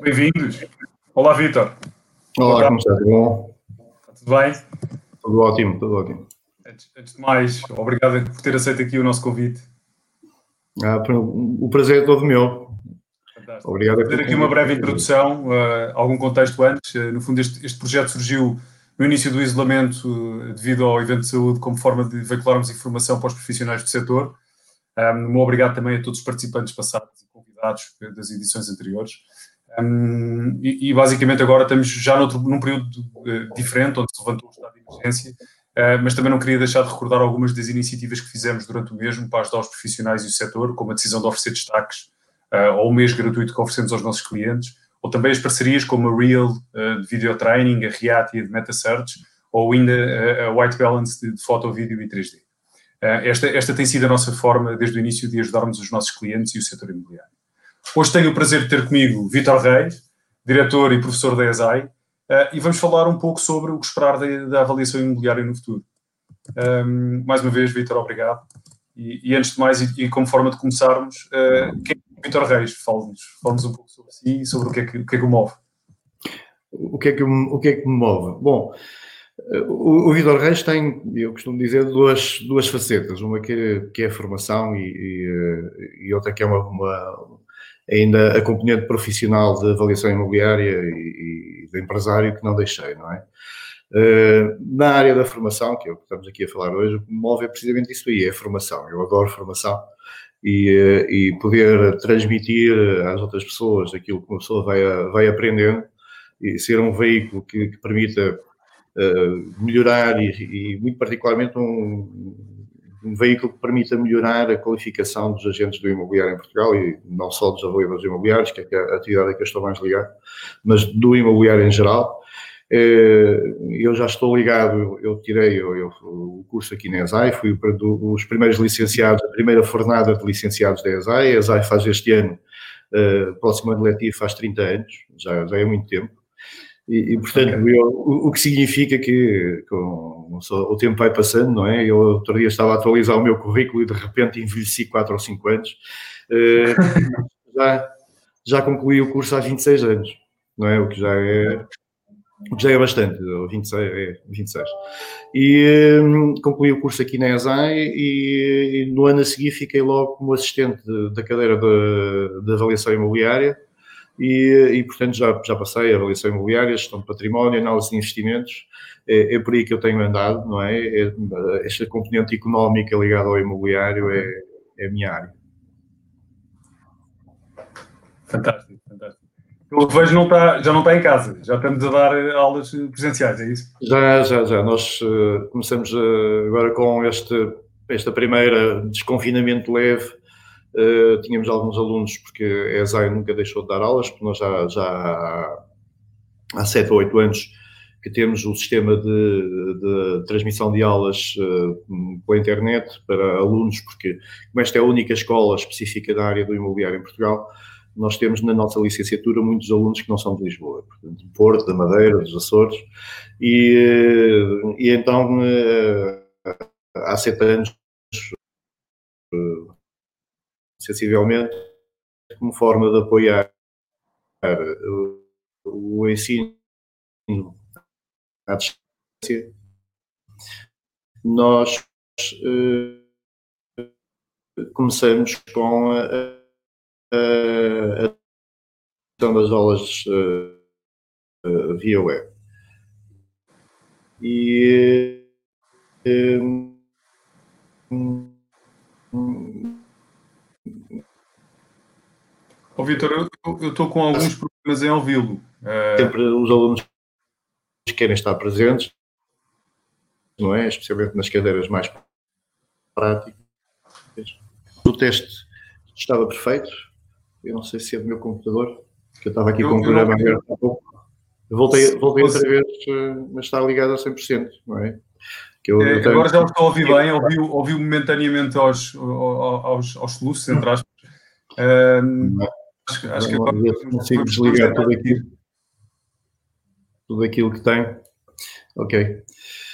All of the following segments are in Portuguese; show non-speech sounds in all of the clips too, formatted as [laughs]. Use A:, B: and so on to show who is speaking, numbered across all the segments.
A: Bem-vindos. Olá, Vitor.
B: Olá, como está? Tudo bom?
A: Tudo bem?
B: Tudo ótimo, tudo ótimo.
A: Antes, antes de mais, obrigado por ter aceito aqui o nosso convite.
B: Ah, o prazer é todo meu.
A: Fantástico. Obrigado. Vou fazer aqui uma breve introdução, uh, algum contexto antes. Uh, no fundo, este, este, projeto surgiu no início do isolamento uh, devido ao evento de saúde como forma de veicularmos informação para os profissionais do setor. Um obrigado também a todos os participantes passados e convidados das edições anteriores. Um, e, e, basicamente agora estamos já noutro, num período uh, diferente, onde se levantou o estado de emergência, uh, mas também não queria deixar de recordar algumas das iniciativas que fizemos durante o mesmo para ajudar os profissionais e o setor, como a decisão de oferecer destaques uh, ou o mês gratuito que oferecemos aos nossos clientes, ou também as parcerias como a Real de Video Training, a Reatia de MetaSearch, ou ainda a White Balance de, de foto, vídeo e 3D. esta, esta tem sido a nossa forma, desde o início, de ajudarmos os nossos clientes e o setor imobiliário. Hoje tenho o prazer de ter comigo Vitor Reis, diretor e professor da ESAI, uh, e vamos falar um pouco sobre o que esperar da, avaliação imobiliária no futuro. Mais uma vez, Vitor, obrigado. E, antes de mais, e, como forma de começarmos, uh, quem é Vitor Reis? Fale-nos fale um pouco sobre si e sobre o que é que, o, que, é que o move.
B: O que, é que, o que é que me move? Bom, o, o Vitor Reis tem, eu costumo dizer, duas, duas facetas. Uma que, que é a formação e, e, e outra que é uma, uma ainda a componente profissional de avaliação imobiliária e, e de empresário que não deixei, não é? Uh, na área da formação, que é o que estamos aqui a falar hoje, o que me move é precisamente isso aí, é a formação. Eu adoro formação e, uh, e poder transmitir às outras pessoas aquilo que uma pessoa vai, vai aprendendo e ser um veículo que, que permita uh, melhorar e, e, muito particularmente um, um veículo que permita melhorar a qualificação dos agentes do imobiliário em Portugal e não só dos avaliadores imobiliários, que é a atividade a que eu estou mais ligado, mas do imobiliário em geral. Eh, eu já estou ligado, eu tirei o curso aqui na ESAI, fui os primeiros licenciados, a primeira fornada de licenciados da ESAI. A ESAI faz este ano, eh, próximo ano letivo, faz 30 anos, já, já é muito tempo. E, e portanto, okay. eu, o, o, que significa que com, o tempo vai passando, não é? Eu outro dia estava a atualizar o meu currículo e de repente envelheci 4 ou 5 anos. Uh, já, já concluí o curso há 26 anos, não é? O que já é, o que já é bastante, 26, é 26. E um, concluí o curso aqui na ESAI e, e, no ano a seguir fiquei logo como assistente de, da cadeira de, de avaliação imobiliária e, e, portanto já, já passei a avaliação imobiliária, gestão de património, análise de investimentos, é, é por aí que eu tenho andado, não é? é esta componente económica ligada ao imobiliário é, é a minha área.
A: Fantástico, fantástico. Eu vejo não está, já não está em casa, já estamos a dar aulas presenciais, é isso?
B: Já, já, já. Nós uh, começamos uh, agora com este, esta primeira desconfinamento leve Uh, tínhamos alguns alunos, porque a ESAI nunca deixou de dar aulas, porque nós já, já há 7 ou 8 anos que temos o sistema de, de transmissão de aulas uh, pela internet para alunos, porque como esta é a única escola específica da área do imobiliário em Portugal, nós temos na nossa licenciatura muitos alunos que não são de Lisboa, portanto, de Porto, da Madeira, dos Açores, e, e então há sete anos sensivelmente, como forma de apoiar o ensino à distância, nós uh, começamos com a, a, a das aulas uh, via web. E
A: Ó, Vitor, eu estou com alguns problemas em ouvi-lo.
B: Uh... Sempre os alunos querem estar presentes, não é? Especialmente nas cadeiras mais práticas. O teste estava perfeito. Eu não sei se é do meu computador, que eu estava aqui eu, com o programa aberto há pouco. voltei, voltei outra vez, eh, mas está ligado a 100%, não é?
A: Eu, é, tenho... Agora já estou a ouvir bem, ouviu, ouviu momentaneamente aos, aos, aos soluços, entre aspas. Um,
B: Acho, acho que agora consigo desligar tudo aquilo, tudo aquilo que tem. Ok.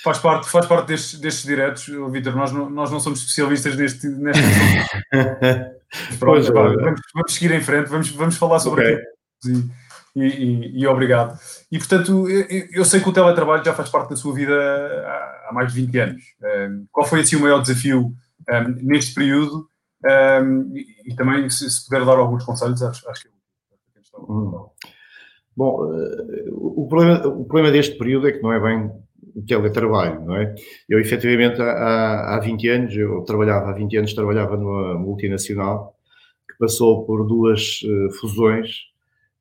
A: Faz parte, faz parte destes, destes diretos, Vitor. Nós não, nós não somos especialistas neste. neste... [laughs] Pronto, pois, vamos, vamos, seguir em frente, vamos, vamos falar sobre okay. aquilo. e, e, e, obrigado. E, portanto, eu, eu, sei que o teletrabalho já faz parte da sua vida há, há mais de 20 anos. Um, qual foi, assim, o maior desafio um, neste período? Um, e, e, também, se, se, puder dar alguns conselhos, acho, acho que é
B: Hum. Bom, eh, o problema, o problema deste período é que não é bem o teletrabalho, não é? Eu, efetivamente, há, há 20 anos, eu trabalhava, há 20 anos trabalhava numa multinacional que passou por duas uh, fusões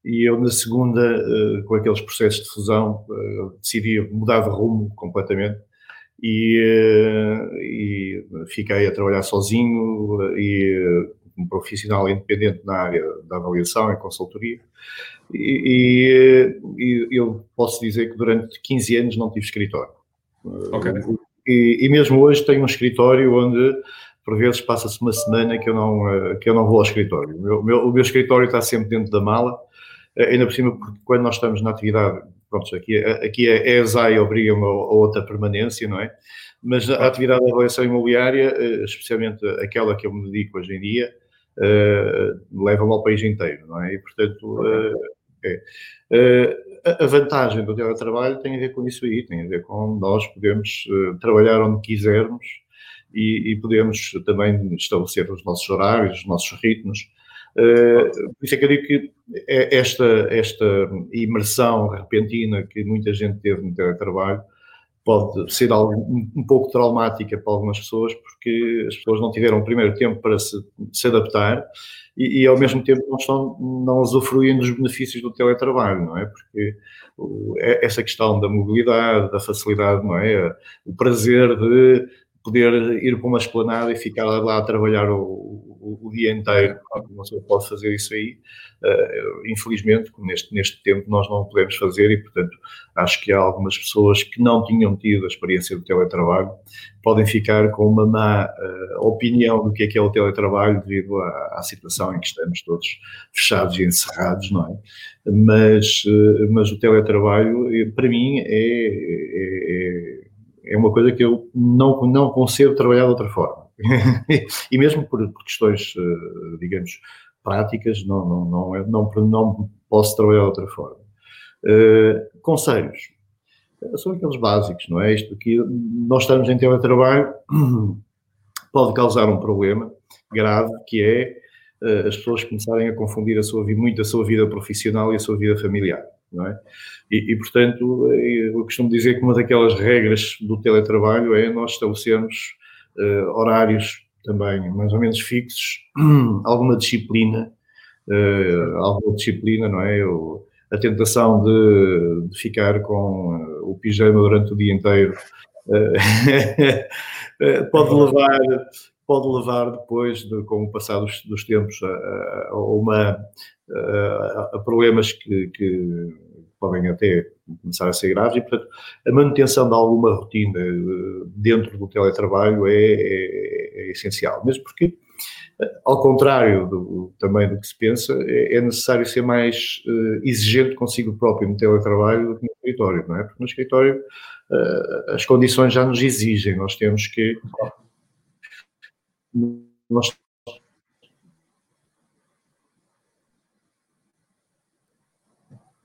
B: e eu, na segunda, uh, com aqueles processos de fusão, decidi mudar de rumo completamente e, e fiquei a trabalhar sozinho e como profissional independente na área da avaliação e consultoria. E, e, eu posso dizer que durante 15 anos não tive escritório.
A: Okay.
B: E, e, mesmo hoje tenho um escritório onde, por vezes, passa-se uma semana que eu não, que eu não vou ao escritório. O meu, o meu escritório está sempre dentro da mala, ainda por cima, porque quando nós estamos na atividade, pronto, aqui, aqui é, é a ESAI obriga-me a, outra permanência, não é? Mas a atividade de avaliação imobiliária, eh, especialmente aquela que eu me dedico hoje em dia, uh, leva-me ao país inteiro, não é? E, portanto, é. Uh, a vantagem do teletrabalho tem a ver com isso aí, tem a ver com nós podemos trabalhar onde quisermos e, e, podemos também estabelecer os nossos horários, os nossos ritmos. Uh, por isso é que eu digo que é esta, esta imersão repentina que muita gente teve no teletrabalho pode ser algo um pouco traumática para algumas pessoas, porque as pessoas não tiveram o primeiro tempo para se, se adaptar e, e, ao mesmo tempo não estão, não usufruem dos benefícios do teletrabalho, não é? Porque o, é, essa questão da mobilidade, da facilidade, não é? O prazer de poder ir para uma esplanada e ficar lá a trabalhar o, o, o dia inteiro. Uma pessoa pode fazer isso aí. Uh, infelizmente, neste, neste tempo, nós não podemos fazer e, portanto, acho que há algumas pessoas que não tinham tido a experiência do teletrabalho podem ficar com uma má uh, opinião do que é que é o teletrabalho devido à, à, situação em que estamos todos fechados e encerrados, não é? Mas, uh, mas o teletrabalho, para mim, é, é, é é uma coisa que eu não, não concebo trabalhar de outra forma. [laughs] e mesmo por, por, questões, eh, digamos, práticas, não, não, não, é, não, não posso trabalhar de outra forma. Uh, conselhos. São aqueles básicos, não é? Isto que nós estamos em teletrabalho [clears throat] pode causar um problema grave, que é uh, as pessoas começarem a confundir a sua, muito a sua vida profissional e a sua vida familiar não é? E, e, portanto, eu costumo dizer que uma daquelas regras do teletrabalho é nós estabelecermos uh, horários também mais ou menos fixos, [clears throat] alguma disciplina, uh, alguma disciplina, não é? Eu, a tentação de, de ficar com o pijama durante o dia inteiro [laughs] pode levar pode levar depois, de, com o passar dos, dos tempos, a, a uma, a, a problemas que, que, podem até começar a ser graves. E, portanto, a manutenção de alguma rotina eh, dentro do teletrabalho é, é, é essencial, mesmo porque, ao contrário do, também do que se pensa, é, é necessário ser mais uh, exigente consigo próprio no teletrabalho do que no escritório, não é? Porque no escritório uh, as condições já nos exigem, nós temos que nós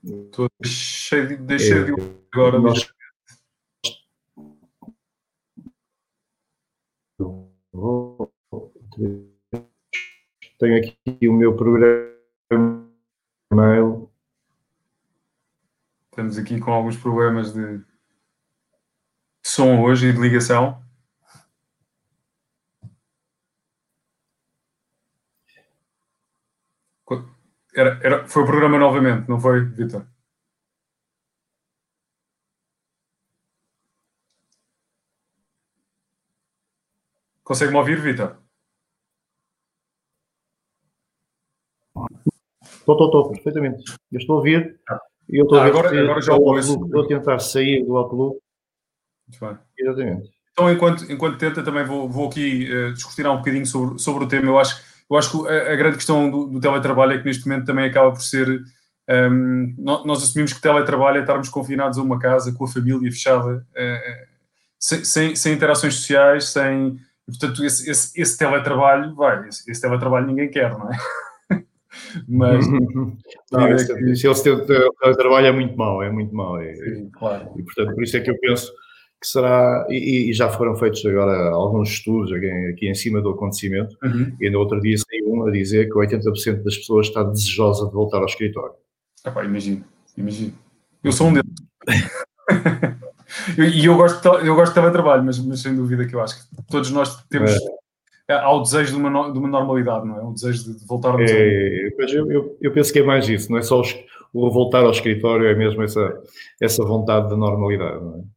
A: Estou cheio de, deixei de agora. Nós...
B: Tenho aqui o meu programa mail.
A: Estamos aqui com alguns problemas de som hoje e de ligação. Era, era, foi o programa novamente, não foi, Vitor? Consegue-me ouvir, Vitor?
B: Estou, estou, estou, perfeitamente. Eu estou a ouvir.
A: Ah. Eu estou ah, a agora, agora já ouço.
B: Estou a tentar sair do Outlook.
A: Muito bem.
B: Exatamente.
A: Então, enquanto, enquanto tenta, também vou, vou aqui uh, discutir um bocadinho sobre, sobre o tema. Eu acho eu acho que a, a grande questão do, do, teletrabalho é que neste momento também acaba por ser. Um, nós assumimos que teletrabalho é estarmos confinados a uma casa com a família fechada, uh, sem, sem, sem, interações sociais, sem. portanto, esse, esse, esse teletrabalho, vai, esse, esse, teletrabalho ninguém quer, não é? [laughs]
B: Mas não, esse, que... se eles têm trabalho é muito mau, é muito mau. É, claro. E portanto, por isso é que eu penso que será, e, e, já foram feitos agora alguns estudos aqui, em cima do acontecimento, uhum. e no outro dia saiu um a dizer que 80% das pessoas está desejosa de voltar ao escritório.
A: Ah, imagino, imagino. Eu sou um deles. [laughs] e eu gosto, eu gosto de teletrabalho, mas, mas sem dúvida que eu acho que todos nós temos. É. Há o desejo de uma, de uma normalidade, não é? O desejo de, voltarmos
B: é, a... eu, eu, eu, penso que é mais isso, não é só os, o voltar ao escritório, é mesmo essa, essa vontade de normalidade, não é?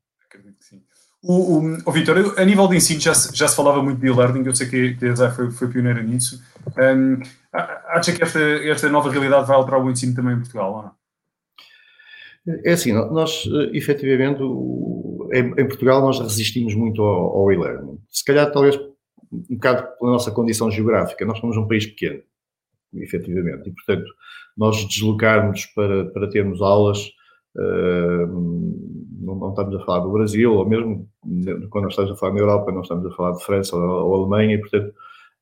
A: O, o, o Vitor, a nível de ensino já se, já se falava muito de e-learning, eu sei que a ESAI foi, foi pioneira nisso. Um, acha que esta, esta nova realidade vai alterar o ensino também em Portugal ou não?
B: É assim, nós efetivamente em, Portugal nós resistimos muito ao, ao e-learning. Se calhar talvez um bocado pela nossa condição geográfica, nós somos um país pequeno, efetivamente, e portanto nós deslocarmos para, para termos aulas não, não, estamos a falar do Brasil, ou mesmo quando estamos a falar na Europa, não estamos a falar de França ou, ou Alemanha, e portanto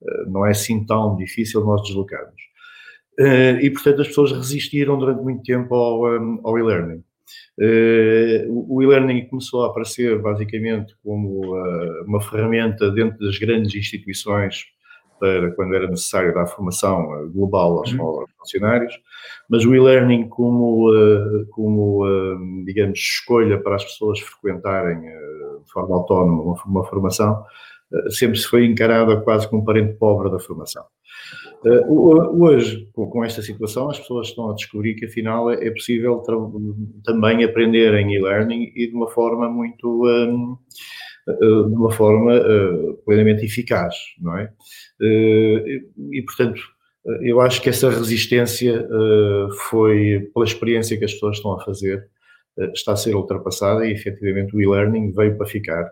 B: uh, não é assim tão difícil nós deslocarmos. Uh, e portanto as pessoas resistiram durante muito tempo ao, ao e-learning. o e-learning começou a aparecer basicamente como uma ferramenta dentro das grandes instituições para quando era necessário dar formação global aos, uhum. aos funcionários, mas o e-learning como, eh, como, eh, digamos, escolha para as pessoas frequentarem eh, de forma autónoma uma, formação, sempre se foi encarada quase como um parente pobre da formação. Hoje, com esta situação, as pessoas estão a descobrir que afinal é possível também aprender em e-learning e de uma forma muito de uma forma plenamente eficaz, não é? E, portanto, eu acho que essa resistência foi, pela experiência que as pessoas estão a fazer, está a ser ultrapassada e efetivamente o e-learning veio para ficar,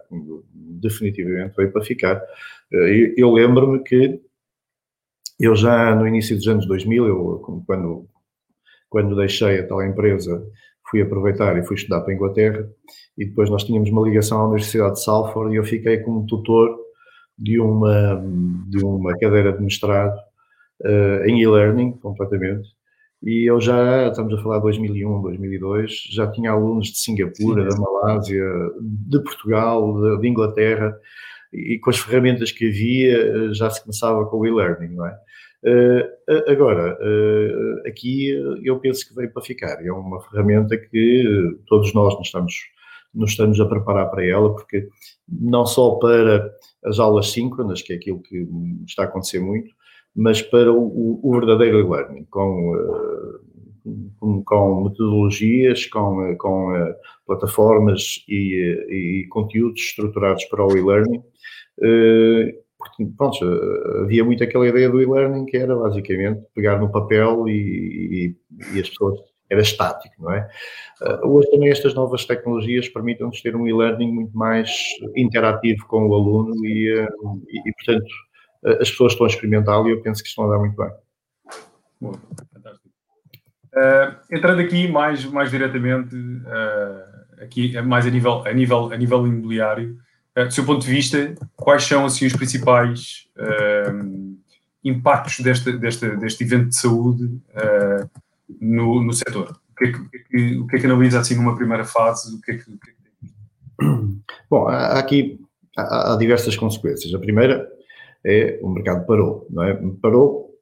B: definitivamente veio para ficar. Eu lembro-me que eu já no início dos anos 2000, eu, quando, quando deixei a tal empresa, fui aproveitar e fui estudar para a Inglaterra e depois nós tínhamos uma ligação à Universidade de Salford e eu fiquei como tutor de uma, de uma cadeira de mestrado uh, em e-learning completamente. E eu já, estamos a falar de 2001, 2002, já tinha alunos de Singapura, Sim. da Malásia, de Portugal, de, de, Inglaterra, e com as ferramentas que havia eh, já se começava com o e-learning, não é? Uh, agora, uh, aqui eu penso que veio para ficar. É uma ferramenta que todos nós nos estamos, nos estamos a preparar para ela, porque não só para as aulas síncronas, que é aquilo que está a acontecer muito, mas para o, o verdadeiro e-learning, com, com, com, metodologias, com, com uh, plataformas e, e, conteúdos estruturados para o e-learning. Uh, pronto, havia muito aquela ideia do e-learning que era basicamente pegar no papel e, e, e as pessoas era estático, não é? Uh, hoje também estas novas tecnologias permitem-nos ter um e-learning muito mais interativo com o aluno e, uh, e, e, portanto, as pessoas estão a experimentá-lo e eu penso que estão a dar muito bem.
A: Fantástico. Uh, entrando aqui mais, mais diretamente, uh, aqui mais a nível, a nível, a nível imobiliário, do seu ponto de vista, quais são assim, os principais impactos deste, deste evento de saúde no, no setor? O que, é que, o, que é que, o que é que analisa assim numa primeira fase? O que é que, o que, é que [clears throat]
B: Bom, há aqui há, há diversas consequências. A primeira é o mercado parou, não é? Parou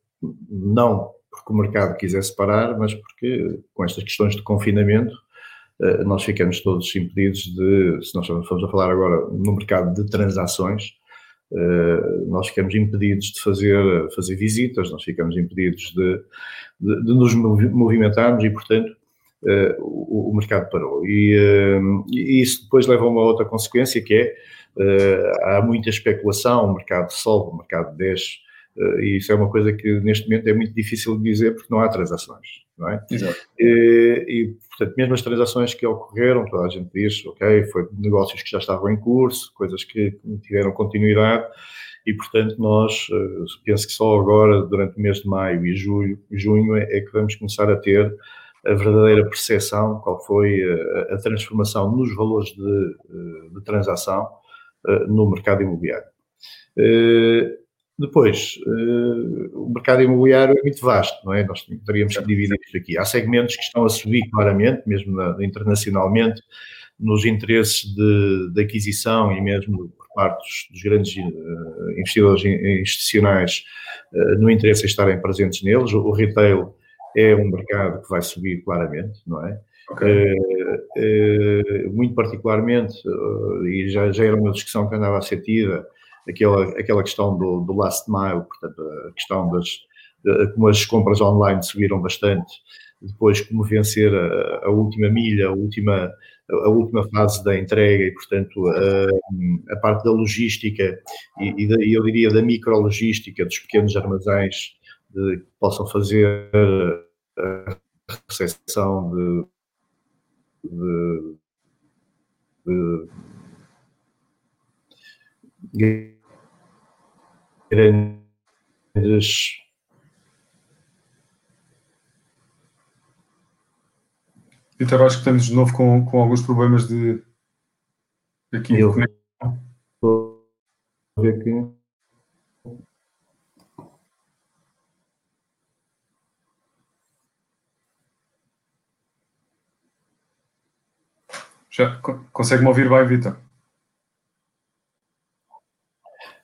B: não porque o mercado quisesse parar, mas porque com estas questões de confinamento eh, nós ficamos todos impedidos de, se nós formos a falar agora no mercado de transações, eh, nós ficamos impedidos de fazer, fazer visitas, nós ficamos impedidos de, de, de nos movimentarmos e, portanto, eh, o, o mercado parou. E, e, isso depois leva a uma outra consequência que é há muita especulação, o mercado sobe, o mercado desce, e isso é uma coisa que neste momento é muito difícil de dizer porque não há transações, não é? Exato. E, e, portanto, mesmo as transações que ocorreram, toda a gente diz, ok, foi negócios que já estavam em curso, coisas que tiveram continuidade, e portanto nós, uh, penso que só agora, durante o mês de maio e julho, junho, é, é que vamos começar a ter a verdadeira percepção, qual foi a, a transformação nos valores de, de transação, eh, no mercado imobiliário. Eh, Depois, uh, o mercado imobiliário é muito vasto, não é? Nós teríamos que dividir isto aqui. Há segmentos que estão a subir claramente, mesmo na, internacionalmente, nos interesses de, de, aquisição e mesmo por parte dos, dos grandes uh, investidores institucionais uh, no interesse em estarem presentes neles. O, o, retail é um mercado que vai subir claramente, não é? Okay. muito particularmente, e já, já era uma discussão que andava a ser tida, aquela, aquela questão do, do last mile, portanto, a questão das, de, como as compras online subiram bastante, depois como vencer a, a, última milha, a última, a última fase da entrega e, portanto, a, a parte da logística e, e, da, eu diria da micrologística dos pequenos armazéns de, que possam fazer a recepção de, de, de grandes
A: Vitor, acho que estamos de novo com, com alguns problemas de aqui Eu Estou a ver aqui. Já consegue-me ouvir bem, Vitor?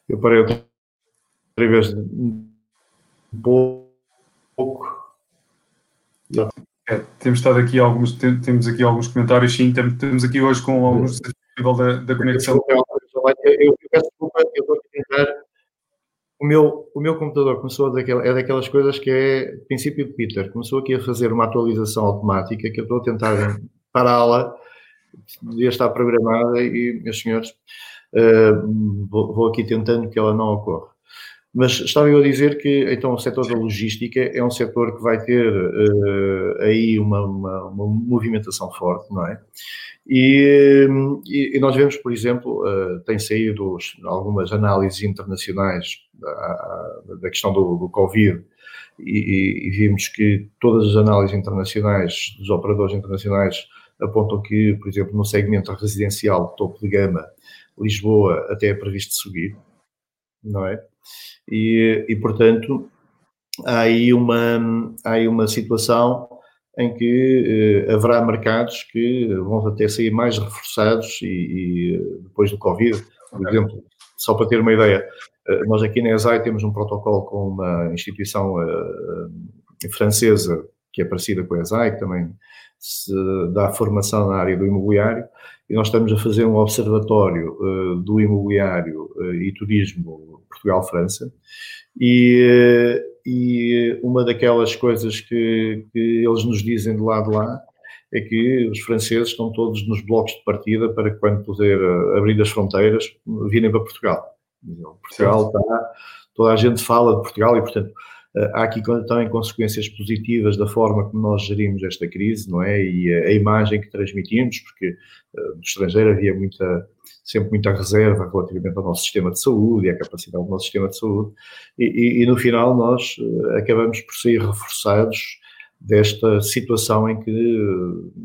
B: Eu parei outra vez um pouco.
A: É, temos estado aqui alguns, temos aqui alguns comentários, sim, temos aqui hoje com alguns nível da, da conexão. Eu,
B: eu, peço desculpa, eu estou a tentar. O meu, o meu computador começou a daquela, é daquelas coisas que é princípio de Peter, começou aqui a fazer uma atualização automática que eu estou a tentar pará-la, devia estar programada e, meus senhores, uh, vou, vou aqui tentando que ela não ocorra. Mas estava eu a dizer que então o setor da logística é um setor que vai ter uh, aí uma, uma, uma, movimentação forte, não é? E, e, e nós vemos, por exemplo, uh, tem saído algumas análises internacionais da, da questão do, do Covid e, e, vimos que todas as análises internacionais dos operadores internacionais apontam que, por exemplo, no segmento residencial topo de gama, Lisboa até é previsto subir, não é? E, e portanto, há aí uma, há aí uma situação em que eh, haverá mercados que vão até sair mais reforçados e, e, depois do Covid, por exemplo, só para ter uma ideia, eh, nós aqui na ESAI temos um protocolo com uma instituição uh, francesa que é parecida com a ESAI, que também se dá formação na área do imobiliário, e nós estamos a fazer um observatório uh, do imobiliário uh, e turismo Portugal-França, e, uh, e, uma daquelas coisas que, que, eles nos dizem de lá de lá é que os franceses estão todos nos blocos de partida para quando puder abrir as fronteiras, virem para Portugal. Portugal está, toda a gente fala de Portugal e, portanto, eh, há aqui também consequências positivas da forma como nós gerimos esta crise, não é? E a, imagem que transmitimos, porque no estrangeiro havia muita, sempre muita reserva relativamente ao nosso sistema de saúde e à capacidade do nosso sistema de saúde, e, e, e no final nós uh, acabamos por sair reforçados desta situação em que,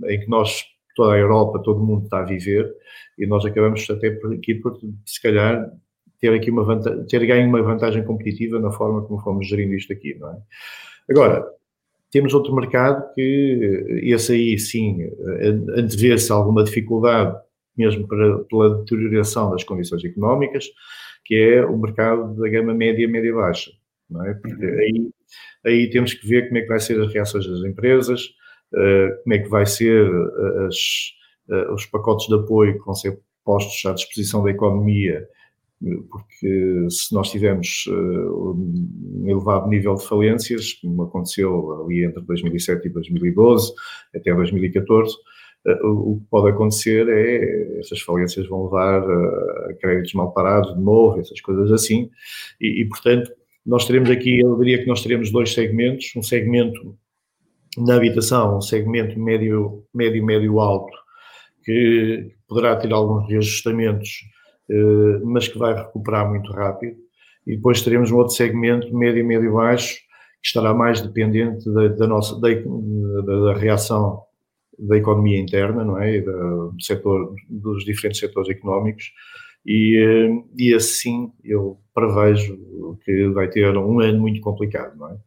B: em que nós, toda a Europa, todo o mundo está a viver, e nós acabamos até por aqui por, se calhar, ter aqui uma vantagem, ter ganho uma vantagem competitiva na forma como fomos gerindo isto aqui, não é? Agora, temos outro mercado que esse aí sim antevê-se alguma dificuldade mesmo para, pela deterioração das condições económicas, que é o mercado da gama média, média baixa, não é? Porque uhum. aí, aí temos que ver como é que vai ser as reações das empresas, eh, como é que vai ser eh, as, eh, os pacotes de apoio que vão ser postos à disposição da economia porque se nós tivermos uh, um elevado nível de falências, como aconteceu ali entre 2007 e 2012, até 2014, uh, eh, o que pode acontecer é essas falências vão levar a créditos mal parados de novo, essas coisas assim, e, e, portanto nós teremos aqui, eu diria que nós teremos dois segmentos, um segmento na habitação, um segmento médio, médio, médio alto, que poderá ter alguns reajustamentos eh, mas que vai recuperar muito rápido. E depois teremos um outro segmento, médio e médio baixo, que estará mais dependente da, da nossa da, da, reação da economia interna, não é, e do setor, dos diferentes setores económicos, E, e assim eu prevejo que vai ter um ano muito complicado, não é?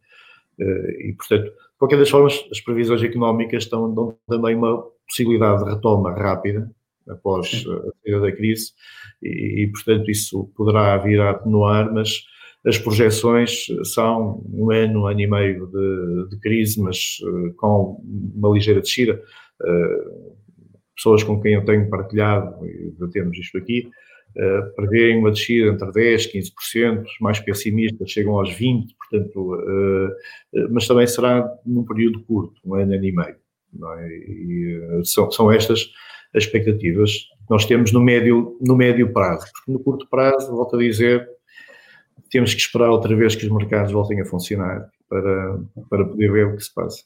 B: E, portanto, de qualquer das formas, as previsões económicas estão, dão também uma possibilidade de retoma rápida após a saída da crise e, e, portanto, isso poderá vir a atenuar, mas as projeções são um ano, um ano e meio de, de crise, mas uh, com uma ligeira descida. Uh, pessoas com quem eu tenho partilhado, e debatemos isto aqui, uh, prevêem uma descida entre 10%, 15%, os mais pessimistas chegam aos 20%, portanto, uh, mas também será num período curto, um ano, ano e meio. É? E, são, são estas as expectativas que nós temos no médio, no médio prazo, porque no curto prazo, volto a dizer, temos que esperar outra vez que os mercados voltem a funcionar para, para poder ver o que se passa.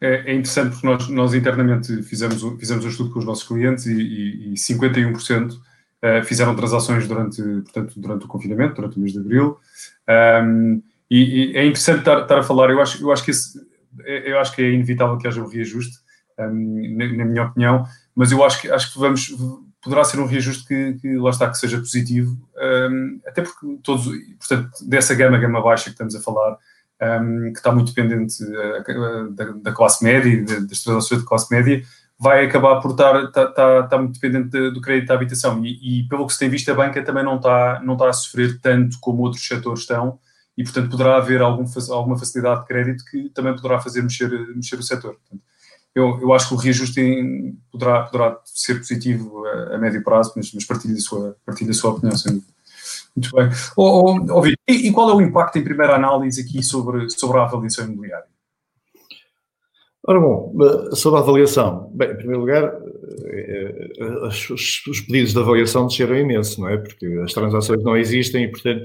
A: É, é interessante porque nós, nós internamente fizemos, fizemos um estudo com os nossos clientes e, e, e 51% uh, fizeram transações durante, portanto, durante o confinamento, durante o mês de abril. Um, e, e, é interessante estar, estar, a falar, eu acho, eu, acho que esse, é, eu acho que é inevitável que haja um reajuste, um, na, na, minha opinião, mas eu acho que, acho que vamos, poderá ser um reajuste que, que lá está, que seja positivo, um, até porque todos, portanto, dessa gama, gama baixa que estamos a falar, um, que está muito dependente uh, da, da, classe média das transações de classe média, vai acabar por estar, estar, estar, estar muito dependente de, do crédito à habitação. E, e, pelo que se tem visto, a banca também não está, não está a sofrer tanto como outros setores estão, e portanto poderá haver algum, alguma facilidade de crédito que também poderá fazer mexer, mexer o setor. Portanto, eu, eu acho que o reajuste em, poderá, poderá ser positivo a, a, médio prazo, mas, mas partilho, a sua, partilho a sua opinião, sem Muito bem. Oh, oh, oh, e, e, qual é o impacto em primeira análise aqui sobre, sobre a avaliação imobiliária?
B: Ora bom, sobre a avaliação, bem, em primeiro lugar, eh, eh, os, os pedidos de avaliação desceram imenso, não é? Porque as transações não existem e, portanto,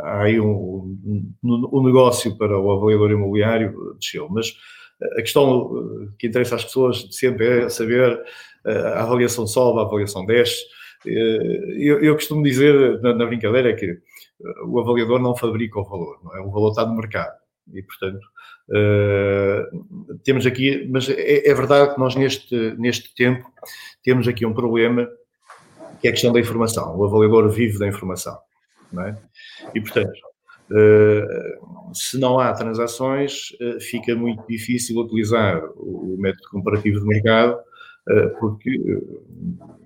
B: há aí um, um negócio para o avaliador imobiliário desceu. Mas a questão que interessa às pessoas sempre é saber a avaliação sobe, a avaliação desce. Eu, eu costumo dizer na, na, brincadeira que o avaliador não fabrica o valor, não é? o valor está no mercado e, portanto, uh, temos aqui, mas é, é, verdade que nós neste, neste tempo temos aqui um problema que é a questão da informação. O avaliador vive da informação, é? E, portanto, se não há transações, uh, fica muito difícil utilizar o, método comparativo de mercado, uh, porque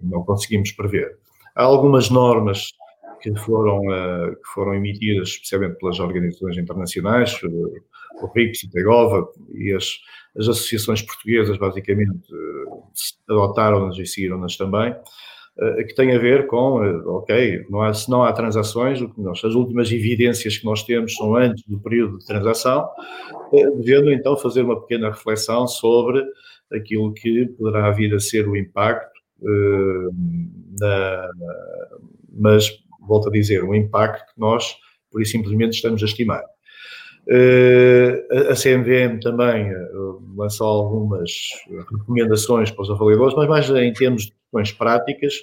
B: não conseguimos prever. Há algumas normas que foram, que foram emitidas, especialmente pelas organizações internacionais, o RIPS, o TEGOVA e as, as associações portuguesas, basicamente, adotaram-nas e seguiram-nas também, eh, que tem a ver com, eh, ok, não há, se não há transações, as últimas evidências que nós temos são antes do período de transação, eh, devendo então fazer uma pequena reflexão sobre aquilo que poderá vir a ser o impacto, na, mas, volto a dizer, um impacto que nós, por simplesmente, estamos a estimar. A CMVM também lançou algumas recomendações para os avaliadores, mas mais em termos de questões práticas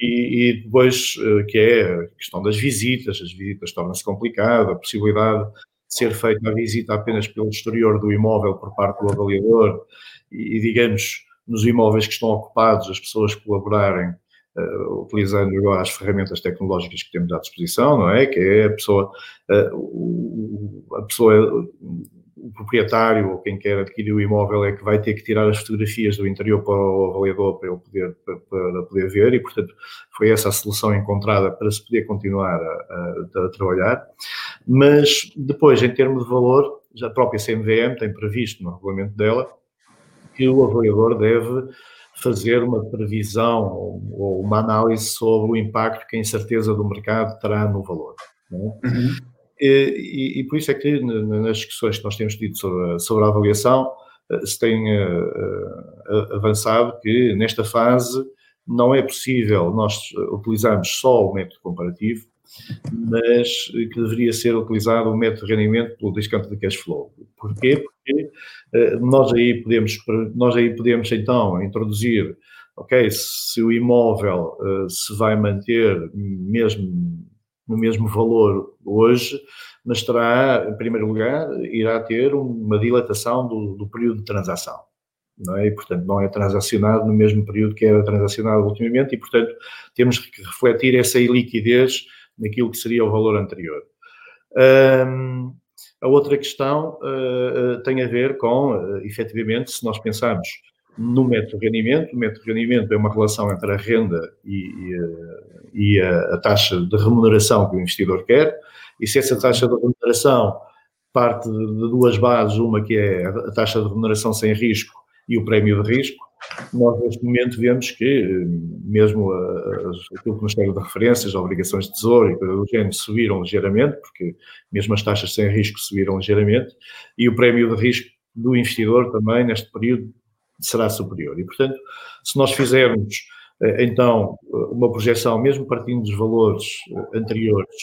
B: e, e, depois que é a questão das visitas, as visitas tornam-se complicadas, a possibilidade de ser feita a visita apenas pelo exterior do imóvel por parte do avaliador e, e digamos, nos imóveis que estão ocupados, as pessoas colaborarem uh, utilizando as ferramentas tecnológicas que temos à disposição, não é? Que é a pessoa, uh, a pessoa, o proprietário ou quem quer adquirir o imóvel é que vai ter que tirar as fotografias do interior para o avaliador para ele poder, para, para poder ver e, portanto, foi essa a solução encontrada para se poder continuar a, a, a trabalhar. Mas depois, em termos de valor, a própria CMVM tem previsto no regulamento dela que o avaliador deve fazer uma previsão ou uma análise sobre o impacto que a incerteza do mercado terá no valor. É? Uhum. E, e, e, por isso é que nas discussões que nós temos tido sobre, sobre a avaliação eh, se tem uh, avançado que nesta fase não é possível nós utilizarmos só o método comparativo, mas que deveria ser utilizado o método de rendimento pelo discount de cash flow. Porquê? Porque nós aí podemos, nós aí podemos então introduzir, ok, se o imóvel uh, se vai manter mesmo no mesmo valor hoje, mas terá, em primeiro lugar, irá ter uma dilatação do, do período de transação. não é? E, portanto, não é transacionado no mesmo período que era transacionado ultimamente e, portanto, temos que refletir essa iliquidez naquilo que seria o valor anterior. Um, a outra questão uh, tem a ver com, uh, efetivamente, se nós pensarmos no método de rendimento, o método de rendimento é uma relação entre a renda e, e, e a, a, taxa de remuneração que o investidor quer, e se essa taxa de remuneração parte de, de duas bases, uma que é a taxa de remuneração sem risco e o prémio de risco, nós neste momento vemos que mesmo aquilo que nos chega de referências, as obrigações de tesouro e coisas do género subiram ligeiramente, porque mesmo as taxas sem risco subiram ligeiramente, e o prémio de risco do investidor também neste período será superior. E, portanto, se nós fizermos então uma projeção, mesmo partindo dos valores eh, anteriores,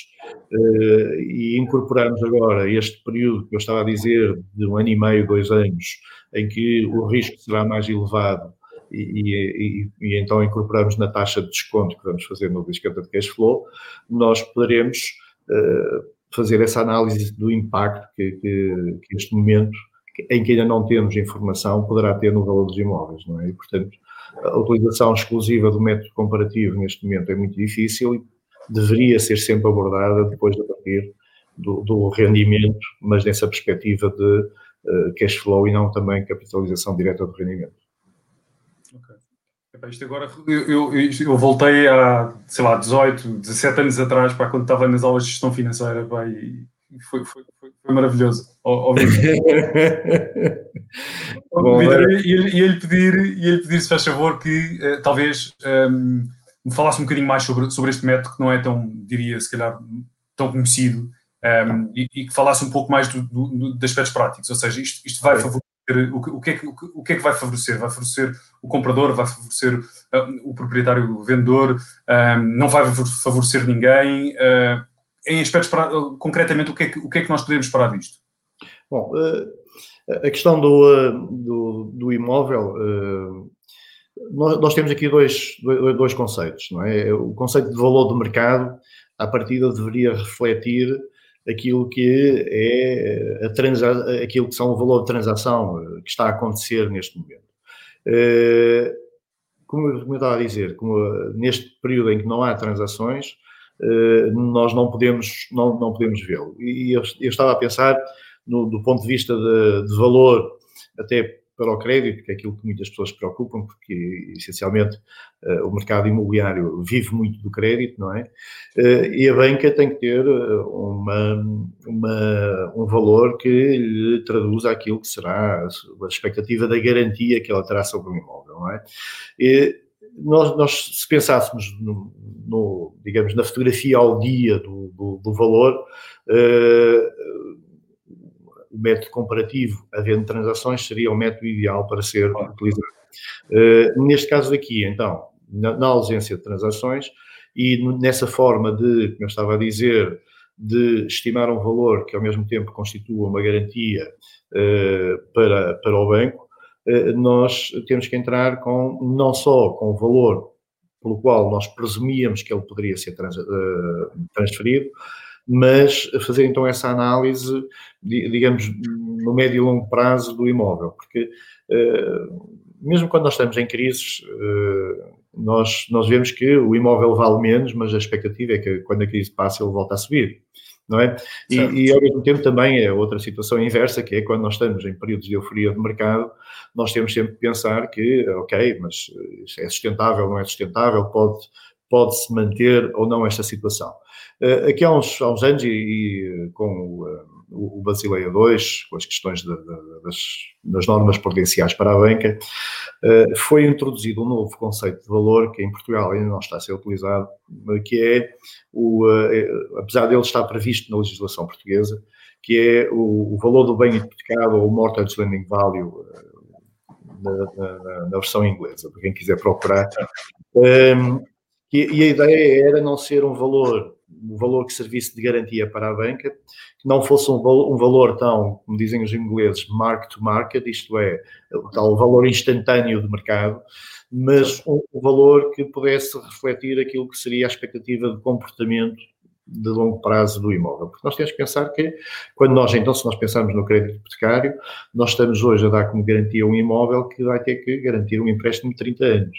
B: eh, e incorporarmos agora este período que eu estava a dizer, de um ano e meio, dois anos, em que o risco será mais elevado, e, e, e, então incorporarmos na taxa de desconto que vamos fazer no discounted cash flow, nós poderemos fazer essa análise do impacto que, que, que este momento em que ainda não temos informação, poderá ter no valor dos imóveis, não é? E, portanto, a utilização exclusiva do método comparativo neste momento é muito difícil e deveria ser sempre abordada depois de partir do, do rendimento, mas nessa perspectiva de uh, cash flow e não também capitalização direta do rendimento.
A: Okay. isto agora, eu, eu, eu, voltei a, sei lá, 18, 17 anos atrás, para quando estava nas aulas de gestão financeira, pá, e foi, foi, foi, maravilhoso. [laughs] Bom, e ele pedir, ele pedir, se faz favor, que uh, talvez um, ehm, me falasse um bocadinho mais sobre, sobre este método que não é tão, diria, se calhar, tão conhecido um, ehm, e, e, que falasse um pouco mais do, do, do, de aspectos práticos. Ou seja, isto, isto vai favorecer. O que, o, que é que, o que é que vai favorecer? Vai favorecer o comprador, vai favorecer uh, o proprietário, o vendedor, um, ehm, não vai favorecer ninguém. Uh, em aspectos, para, concretamente, o que, é que, o que é que nós podemos esperar disto?
B: Bom, eh, a questão do, eh, do, do imóvel, eh, nós, temos aqui dois, dois conceitos, não é? O conceito de valor de mercado, à partida, deveria refletir aquilo que é a transa, aquilo que são o valor de transação que está a acontecer neste momento. Como eu estava a dizer, neste período em que não há transações, nós não podemos, não, não podemos vê-lo. E eu, eu estava a pensar no, do ponto de vista de, de, valor, até para o crédito, que é aquilo que muitas pessoas se preocupam, porque essencialmente uh, o mercado imobiliário vive muito do crédito, não é? Uh, e a banca tem que ter eh, uma, uma, um valor que lhe traduza aquilo que será a expectativa da garantia que ela terá sobre o imóvel, não é? E, nós, nós, se pensássemos no, no, digamos, na fotografia ao dia do, do, do valor, uh, o método comparativo, havendo transações, seria o método ideal para ser utilizado. Uh, neste caso aqui, então, na, na, ausência de transações e nessa forma de, como eu estava a dizer, de estimar um valor que ao mesmo tempo constitua uma garantia uh, para, para o banco, nós temos que entrar com não só com o valor pelo qual nós presumíamos que ele poderia ser trans, transferido, mas fazer então essa análise, digamos, no médio e longo prazo do imóvel, porque eh, mesmo quando nós estamos em crises, eh, nós, nós vemos que o imóvel vale menos, mas a expectativa é que quando a crise passa ele volta a subir, não é? E, e, ao mesmo tempo também é outra situação inversa, que é quando nós estamos em períodos de euforia de mercado, nós temos sempre que pensar que, ok, mas é sustentável, não é sustentável, pode, pode-se manter ou não esta situação. Uh, aqui há uns, há uns anos, e, e com o, Basileia 2, com as questões de, de, das, das, normas prudenciais para a banca, uh, foi introduzido um novo conceito de valor que em Portugal ainda não está a ser utilizado, que é, o, apesar dele estar previsto na legislação portuguesa, que é o, o valor do bem hipotecado ou o mortgage lending value na, na, na, versão inglesa, para quem quiser procurar. Um, e, e, a ideia era não ser um valor, um valor que servisse de garantia para a banca, que não fosse um, um valor tão, como dizem os ingleses, mark to market, isto é, o tal valor instantâneo de mercado, mas um, um valor que pudesse refletir aquilo que seria a expectativa de comportamento de longo prazo do imóvel. Porque nós temos que pensar que, quando nós, então, se nós pensarmos no crédito hipotecário, nós estamos hoje a dar como garantia um imóvel que vai ter que garantir um empréstimo de 30 anos.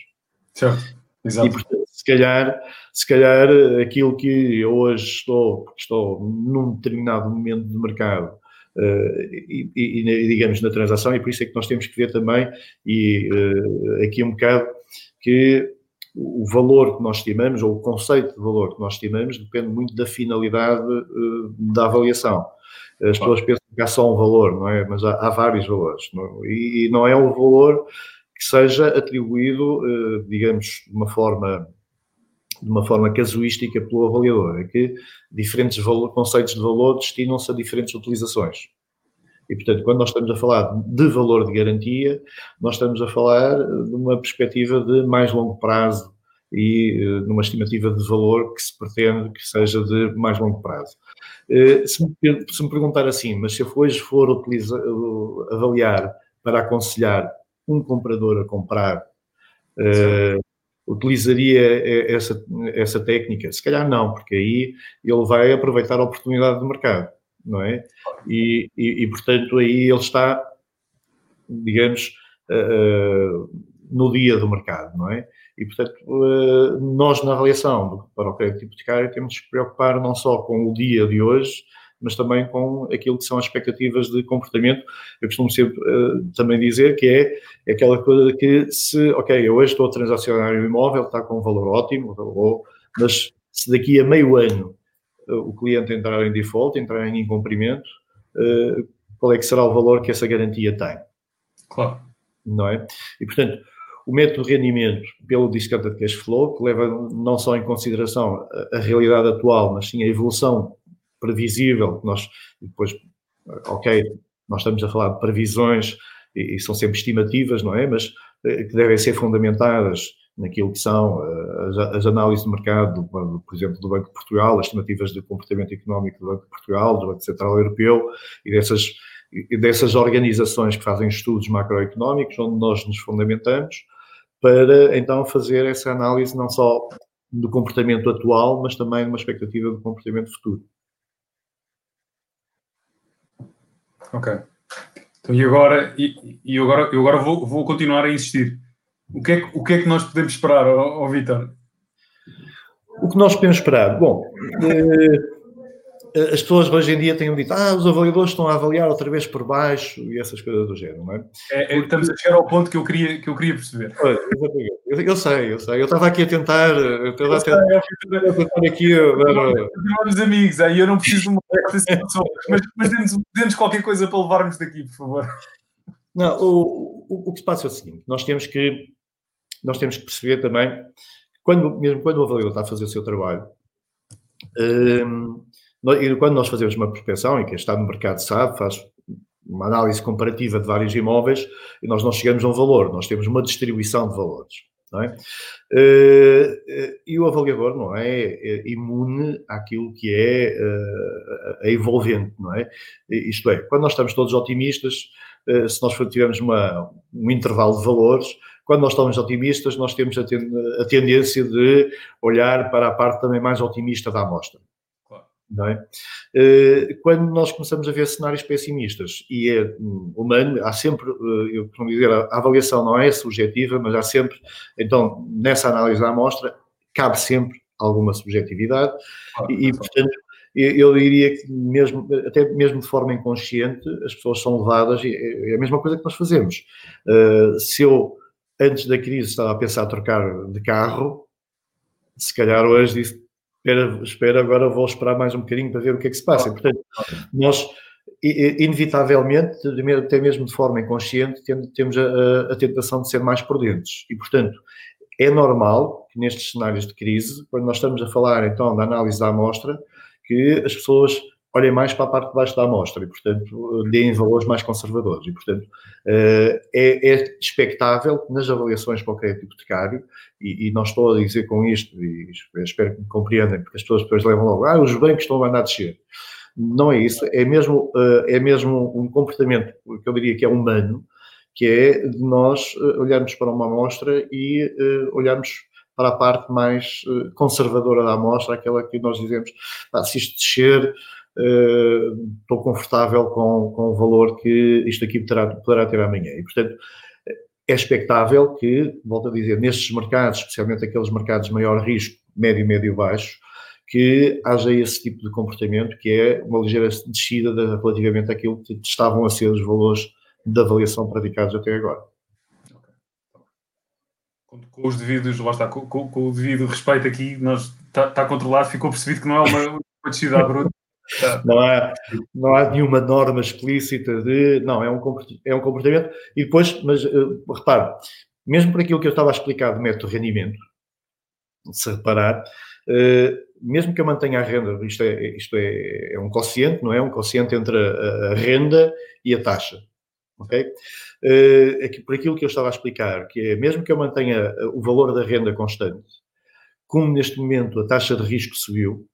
A: Certo, exato.
B: E, portanto, se calhar, se calhar aquilo que eu hoje estou, estou num determinado momento de mercado, Uh, e, e, e, digamos na transação, e por isso é que nós temos que ver também, e uh, aqui um bocado, que o valor que nós estimamos, ou o conceito de valor que nós estimamos, depende muito da finalidade uh, da avaliação. As pessoas pensam que há só um valor, não é? Mas há, há vários valores. Não? É? E, não é um valor que seja atribuído, digamos, de uma forma de uma forma casuística pelo avaliador, é que diferentes valor, conceitos de valor destinam-se a diferentes utilizações. E, portanto, quando nós estamos a falar de valor de garantia, nós estamos a falar de uma perspectiva de mais longo prazo e uh, numa estimativa de valor que se pretende que seja de mais longo prazo. Uh, se, me, perguntar assim, mas se eu hoje for utilizar, avaliar para aconselhar um comprador a comprar, utilizaria essa, essa técnica? Se calhar não, porque aí ele vai aproveitar a oportunidade do mercado não é? E, e, e portanto, aí ele está, digamos, uh, no dia do mercado, não é? E, portanto, uh, nós na avaliação para o crédito hipotecário temos que preocupar não só com o dia de hoje, mas também com aquilo que são as expectativas de comportamento. Eu costumo sempre uh, também dizer que é, é aquela coisa que se, ok, eu hoje estou a transacionar um imóvel, está com um valor ótimo, ou, mas se daqui a meio ano o cliente entrar em default, entrar em incumprimento, eh, qual é que será o valor que essa garantia tem?
A: Claro.
B: Não é? E, portanto, o método de rendimento pelo discounted cash flow, que leva não só em consideração a, a realidade atual, mas sim a evolução previsível, nós depois, ok, nós estamos a falar de previsões e, e são sempre estimativas, não é? Mas eh, que devem ser fundamentadas naquilo que são eh, as, as, análises de mercado, por exemplo, do Banco de Portugal, as estimativas de comportamento económico do Banco de Portugal, do Banco Central Europeu e dessas, e dessas organizações que fazem estudos macroeconómicos, onde nós nos fundamentamos, para então fazer essa análise não só do comportamento atual, mas também uma expectativa do comportamento futuro.
A: Ok. Então, e agora, e, e agora, eu agora vou, vou continuar a insistir o que é que, o que, é que nós podemos esperar, ó, ó Vitor?
B: O que nós podemos esperar? Bom, eh, as pessoas hoje em dia têm dito ah, os avaliadores estão a avaliar outra vez por baixo e essas coisas do género, não é?
A: é, é estamos a chegar ao ponto que eu queria, que eu queria perceber.
B: Eu, eu sei, eu sei. Eu estava aqui a tentar. Eu estava a tentar, aqui.
A: Continuamos amigos, aí eu não preciso de uma mas, mas dê-nos qualquer coisa para levarmos daqui, por favor.
B: Não, o, o, o que se passa é o seguinte: nós temos que nós temos que perceber também, quando, mesmo quando o avaliador está a fazer o seu trabalho, um, quando nós fazemos uma prospecção, e quem está no mercado sabe, faz uma análise comparativa de vários imóveis, e nós não chegamos a um valor, nós temos uma distribuição de valores. É? Uh, e o avaliador não é, é, imune àquilo que é uh, a envolvente, não é? Isto é, quando nós estamos todos otimistas, se nós tivermos uma, um intervalo de valores, quando nós estamos otimistas, nós temos a tendência de olhar para a parte também mais otimista da amostra. É? Eh, quando nós começamos a ver cenários pessimistas, e é humano, há sempre, eh, eu costumo dizer, a avaliação não é subjetiva, mas há sempre, então, nessa análise da amostra, cabe sempre alguma subjetividade, e, e, portanto, eu diria que mesmo, até mesmo de forma inconsciente, as pessoas são levadas, e é a mesma coisa que nós fazemos. Uh, se eu antes da crise estava a pensar trocar de carro, se calhar hoje disse, espera, espera, agora vou esperar mais um bocadinho para ver o que é que se passa. portanto, nós, inevitavelmente, até mesmo de forma inconsciente, temos a, a tentação de ser mais prudentes. E, portanto, é normal que nestes cenários de crise, quando nós estamos a falar então da análise da amostra, que as pessoas olhem mais para a parte de baixo da amostra e, portanto, deem valores mais conservadores. E, portanto, eh, é, é expectável nas avaliações para o crédito hipotecário, e, e não estou a dizer com isto, e espero que me compreendam, porque as pessoas depois levam logo, ah, os bancos estão a mandar descer. Não é isso, é mesmo, eh, é mesmo um comportamento que eu diria que é humano, que é de nós eh, olharmos para uma amostra e olharmos para a parte mais conservadora da amostra, aquela que nós dizemos, ah, se isto descer, estou confortável com, com o valor que isto aqui terá, poderá ter amanhã. E, portanto, é expectável que, volto a dizer, nestes mercados, especialmente aqueles mercados de maior risco, médio, médio, baixo, que haja esse tipo de comportamento, que é uma ligeira descida de, relativamente àquilo que estavam a ser os valores de avaliação praticados até agora.
A: Com, os devidos, lá está, com, com, com, o devido respeito aqui, está tá controlado, ficou percebido que não é uma, uma descida à bruta.
B: Não há, não há nenhuma norma explícita de. Não, é um, é um comportamento. E depois, mas uh, repare, mesmo por aquilo que eu estava a explicar do método de rendimento, se reparar, uh, mesmo que eu mantenha a renda, isto é, isto é, é um quociente, não é? Um quociente entre a, a renda e a taxa. Ok? Uh, por aquilo que eu estava a explicar, que é mesmo que eu mantenha o valor da renda constante, como neste momento a taxa de risco subiu,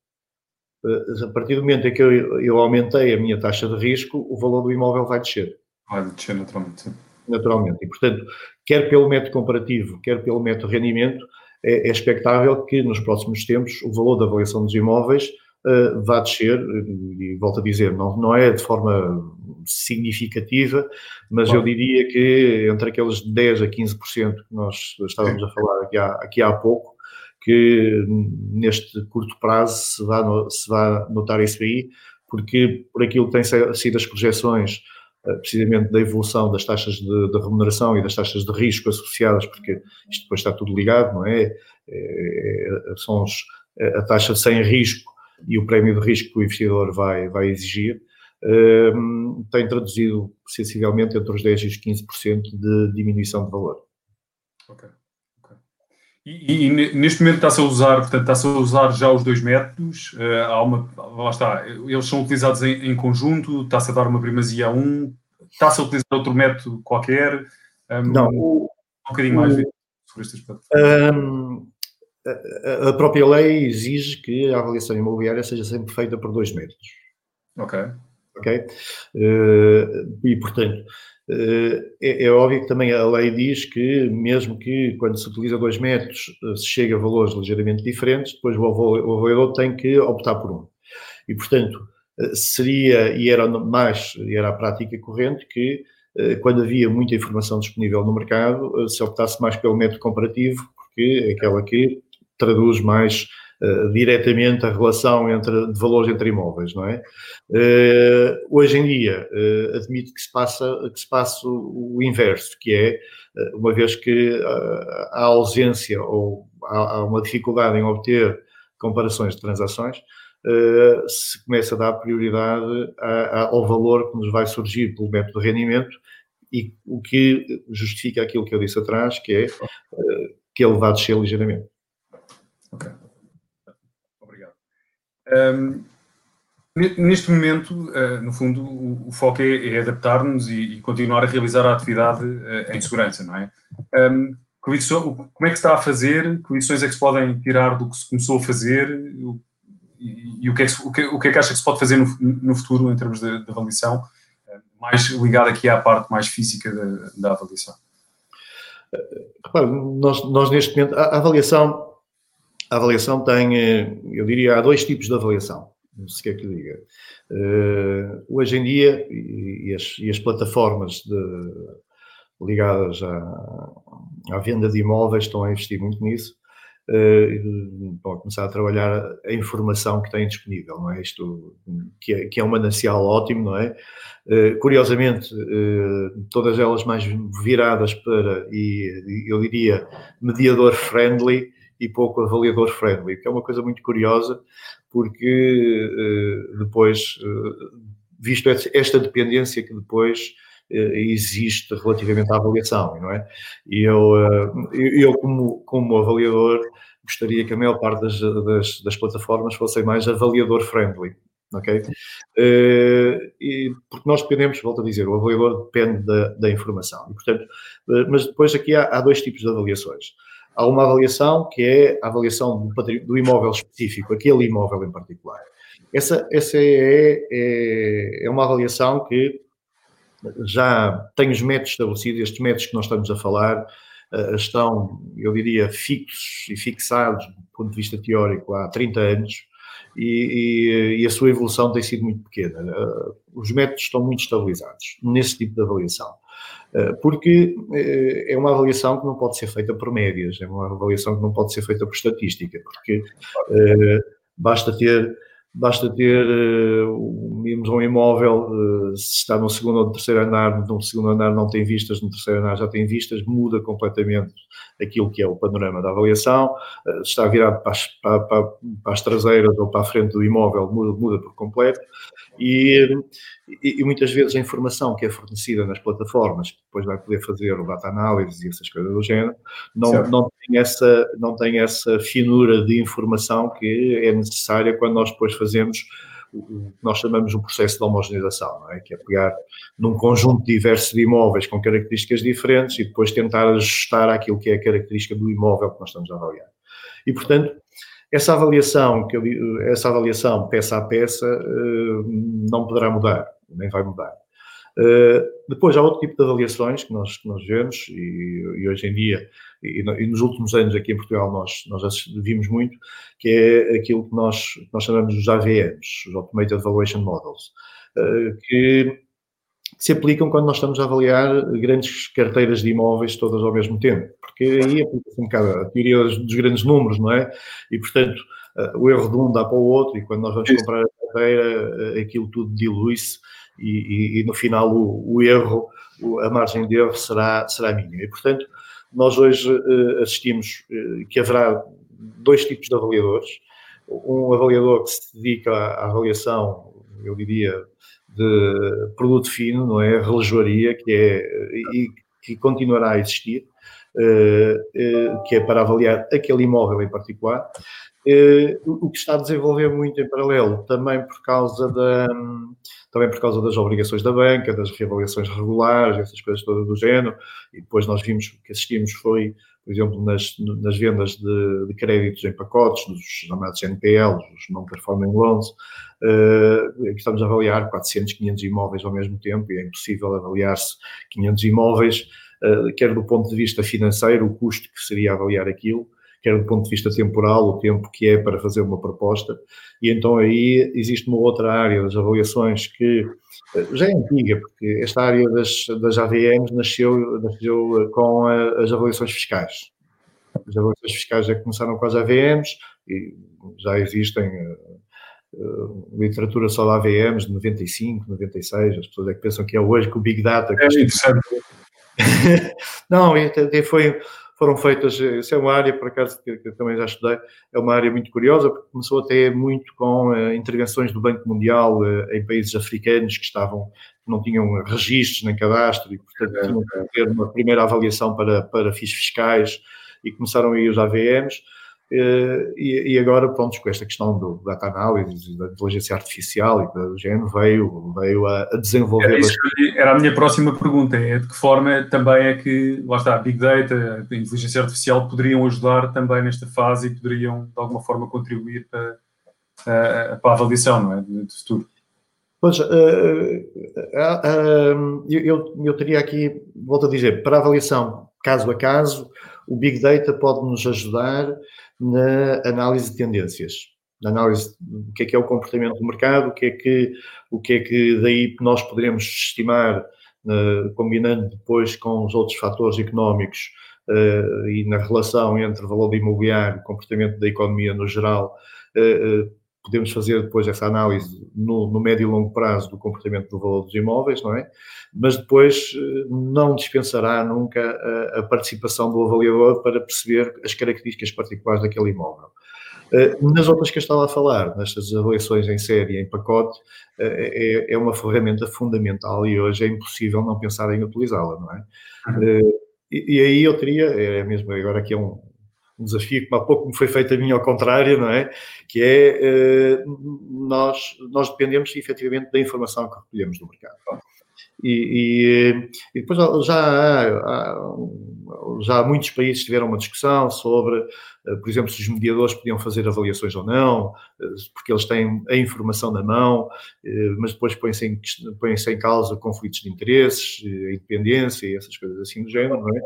B: a partir do momento em que eu, eu, aumentei a minha taxa de risco, o valor do imóvel vai descer.
A: Vai descer naturalmente, sim.
B: Naturalmente. E, portanto, quer pelo método comparativo, quer pelo método rendimento, é, é expectável que nos próximos tempos o valor da avaliação dos imóveis uh, vá descer, e volto a dizer, não, não é de forma significativa, mas eu diria que entre aqueles 10 a 15% que nós estávamos a falar aqui há, aqui há pouco, que neste curto prazo se vai, se notar isso aí, porque por aquilo que têm sido as projeções eh, precisamente da evolução das taxas de, de, remuneração e das taxas de risco associadas, porque isto depois está tudo ligado, não é? é, é são os, a taxa sem risco e o prémio de risco que o investidor vai, vai exigir, um, ehm, tem traduzido sensivelmente entre os 10% e os 15% de diminuição de valor.
A: Ok. E, e, neste momento está-se a usar, portanto, está-se a usar já os dois métodos. Uh, há uma, lá está, eles são utilizados em, em conjunto, está-se a dar uma primazia a um, está-se a utilizar outro método qualquer.
B: Um, Não, um
A: bocadinho mais sobre este
B: aspecto. Um, a, a própria lei exige que a avaliação imobiliária seja sempre feita por dois métodos.
A: Ok.
B: Ok? Uh, e, portanto, é, é, óbvio que também a lei diz que, mesmo que quando se utiliza dois métodos se chegue a valores ligeiramente diferentes, depois o avaliador tem que optar por um. E, portanto, seria, e era mais, e era a prática corrente, que quando havia muita informação disponível no mercado, se optasse mais pelo método comparativo, porque é aquela que traduz mais uh, diretamente a relação entre, de valores entre imóveis, não é? Uh, hoje em dia, uh, admito que se passa, que se passa o, inverso, que é, uma vez que há ausência ou há, há, uma dificuldade em obter comparações de transações, se começa a dar prioridade a, a, ao valor que nos vai surgir pelo método de rendimento e o que justifica aquilo que eu disse atrás, que é que ele vai descer ligeiramente.
A: Ok. Um, neste momento, uh, no fundo, o, o foco é, é adaptar-nos e, e, continuar a realizar a atividade uh, em segurança, não é? Um, como é que se está a fazer? Que lições é que se podem tirar do que se começou a fazer? E, e o, que é que, o, que, o, que é que, acha que se pode fazer no, no futuro em termos de, de avaliação, uh, mais ligado aqui à parte mais física da, da avaliação?
B: Repara, nós, nós neste momento, a, a avaliação a avaliação tem, eh, eu diria, há dois tipos de avaliação, se quer que diga. Uh, hoje em dia, e, as, e as, plataformas de, ligadas à, à, venda de imóveis estão a investir muito nisso, estão a começar a trabalhar a informação que têm disponível, não é? Isto que é, que é um manancial ótimo, não é? Curiosamente, todas elas mais viradas para, e eu diria, mediador friendly, e pouco avaliador friendly, que é uma coisa muito curiosa, porque eh, depois, eh, visto esta dependência que depois eh, existe relativamente à avaliação, não é? E eu, eu como, como avaliador, gostaria que a maior parte das, das, das plataformas fossem mais avaliador friendly, ok? e, porque nós dependemos, volto a dizer, o avaliador depende da, da informação, e, portanto, mas depois aqui há, há dois tipos de avaliações há uma avaliação que é a avaliação do, imóvel específico, aquele imóvel em particular. Essa, essa é, é, é, uma avaliação que já tem os métodos estabelecidos, estes métodos que nós estamos a falar, estão, eu diria, fixos e fixados do ponto de vista teórico há 30 anos e, e, e a sua evolução tem sido muito pequena. Os métodos estão muito estabilizados nesse tipo de avaliação porque é uma avaliação que não pode ser feita por médias, é uma avaliação que não pode ser feita por estatística, porque basta ter basta ter uh, um imóvel, se está no segundo ou no terceiro andar, no segundo andar não tem vistas, no terceiro andar já tem vistas, muda completamente aquilo que é o panorama da avaliação, uh, está virado para as, para, para, para as, traseiras ou para a frente do imóvel, muda, muda por completo, e, e, e, muitas vezes a informação que é fornecida nas plataformas, que depois vai poder fazer o data analysis e essas coisas do género, não, não, tem essa, não tem essa finura de informação que é necessária quando nós depois fazemos o que nós chamamos o processo de homogeneização, é? que é pegar num conjunto diverso de imóveis com características diferentes e depois tentar ajustar aquilo que é a característica do imóvel que nós estamos a avaliar. E, portanto, essa avaliação, essa avaliação peça a peça eh, não poderá mudar, nem vai mudar. Eh, depois há outro tipo de avaliações que nós, que nós vemos e, e hoje em dia e, e, nos últimos anos aqui em Portugal nós, nós vimos muito, que é aquilo que nós, nós chamamos os AVMs, os Automated Valuation Models, eh, que se aplicam quando nós estamos a avaliar grandes carteiras de imóveis todas ao mesmo tempo, porque aí aplica-se um bocado a teoria dos grandes números, não é? E, portanto, eh, o erro de um dá para o outro, e quando nós vamos comprar a carteira, eh, aquilo tudo dilui-se, e, e, e, no final o, o, erro, a margem de erro será, será mínima. E, portanto, nós hoje uh, assistimos uh, que haverá dois tipos de avaliadores. Um avaliador que se dedica à, avaliação, eu diria, de produto fino, não é? Relojoaria, que é e que continuará a existir, eh, eh, que é para avaliar aquele imóvel em particular. Eh, o que está a desenvolver muito em paralelo, também por causa da também por causa das obrigações da banca, das reavaliações regulares, essas coisas todas do género, e depois nós vimos que assistimos foi por exemplo, nas, nas vendas de, de, créditos em pacotes, dos chamados NPLs, os Non-Performing Loans, uh, estamos a avaliar 400, 500 imóveis ao mesmo tempo e é impossível avaliar-se 500 imóveis, uh, quer do ponto de vista financeiro, o custo que seria avaliar aquilo, quer do ponto de vista temporal, o tempo que é para fazer uma proposta. E então aí existe uma outra área das avaliações que eh, já é antiga, porque esta área das, das AVMs nasceu, nasceu eh, com a, as avaliações fiscais. As avaliações fiscais já começaram com as AVMs e já existem literatura só de AVMs de 95, 96, as pessoas é que pensam que é hoje que o Big Data... É interessante. [laughs] Não, até foi foram feitas, isso é uma área, por acaso, que, que também já estudei, é uma área muito curiosa, porque começou até muito com uh, intervenções do Banco Mundial uh, em países africanos que estavam, não tinham registros nem cadastro e, portanto, tinham que ter uma primeira avaliação para, para fins fiscais e começaram aí os AVMs. Eh, e, agora, pronto, com esta questão do data analysis, da inteligência artificial e do género, veio, veio a, desenvolver.
A: Era, era, a minha próxima pergunta: é de que forma também é que, lá está, Big Data, a inteligência artificial poderiam ajudar também nesta fase e poderiam, de alguma forma, contribuir para, para a avaliação não é, do futuro?
B: Pois, uh, uh, eu, eu teria aqui, volto a dizer, para avaliação caso a caso, o Big Data pode nos ajudar na análise de tendências, na análise do que é que é o comportamento do mercado, o que é que, o que, é que daí nós poderemos estimar, combinando depois com os outros fatores económicos uh, e na relação entre valor imobiliário, comportamento da economia no geral, uh, podemos fazer depois essa análise no, no, médio e longo prazo do comportamento do valor dos imóveis, não é? Mas depois eh, não dispensará nunca a, a participação do avaliador para perceber as características particulares daquele imóvel. Eh, nas outras que eu estava a falar, nestas avaliações em série, em pacote, eh, é, é uma ferramenta fundamental e hoje é impossível não pensar em utilizá-la, não é? Uhum. E, e, aí eu teria, é mesmo agora aqui é um, um desafio que há pouco me foi feito a mim ao contrário, não é? Que é, uh, nós, nós dependemos efetivamente da informação que recolhemos do mercado. E, e, e, depois já já há muitos países que tiveram uma discussão sobre, eh, por exemplo, se os mediadores podiam fazer avaliações ou não, eh, porque eles têm a informação na mão, eh, mas depois põem-se em, põem em causa conflitos de interesses, a independência e essas coisas assim do género, não é?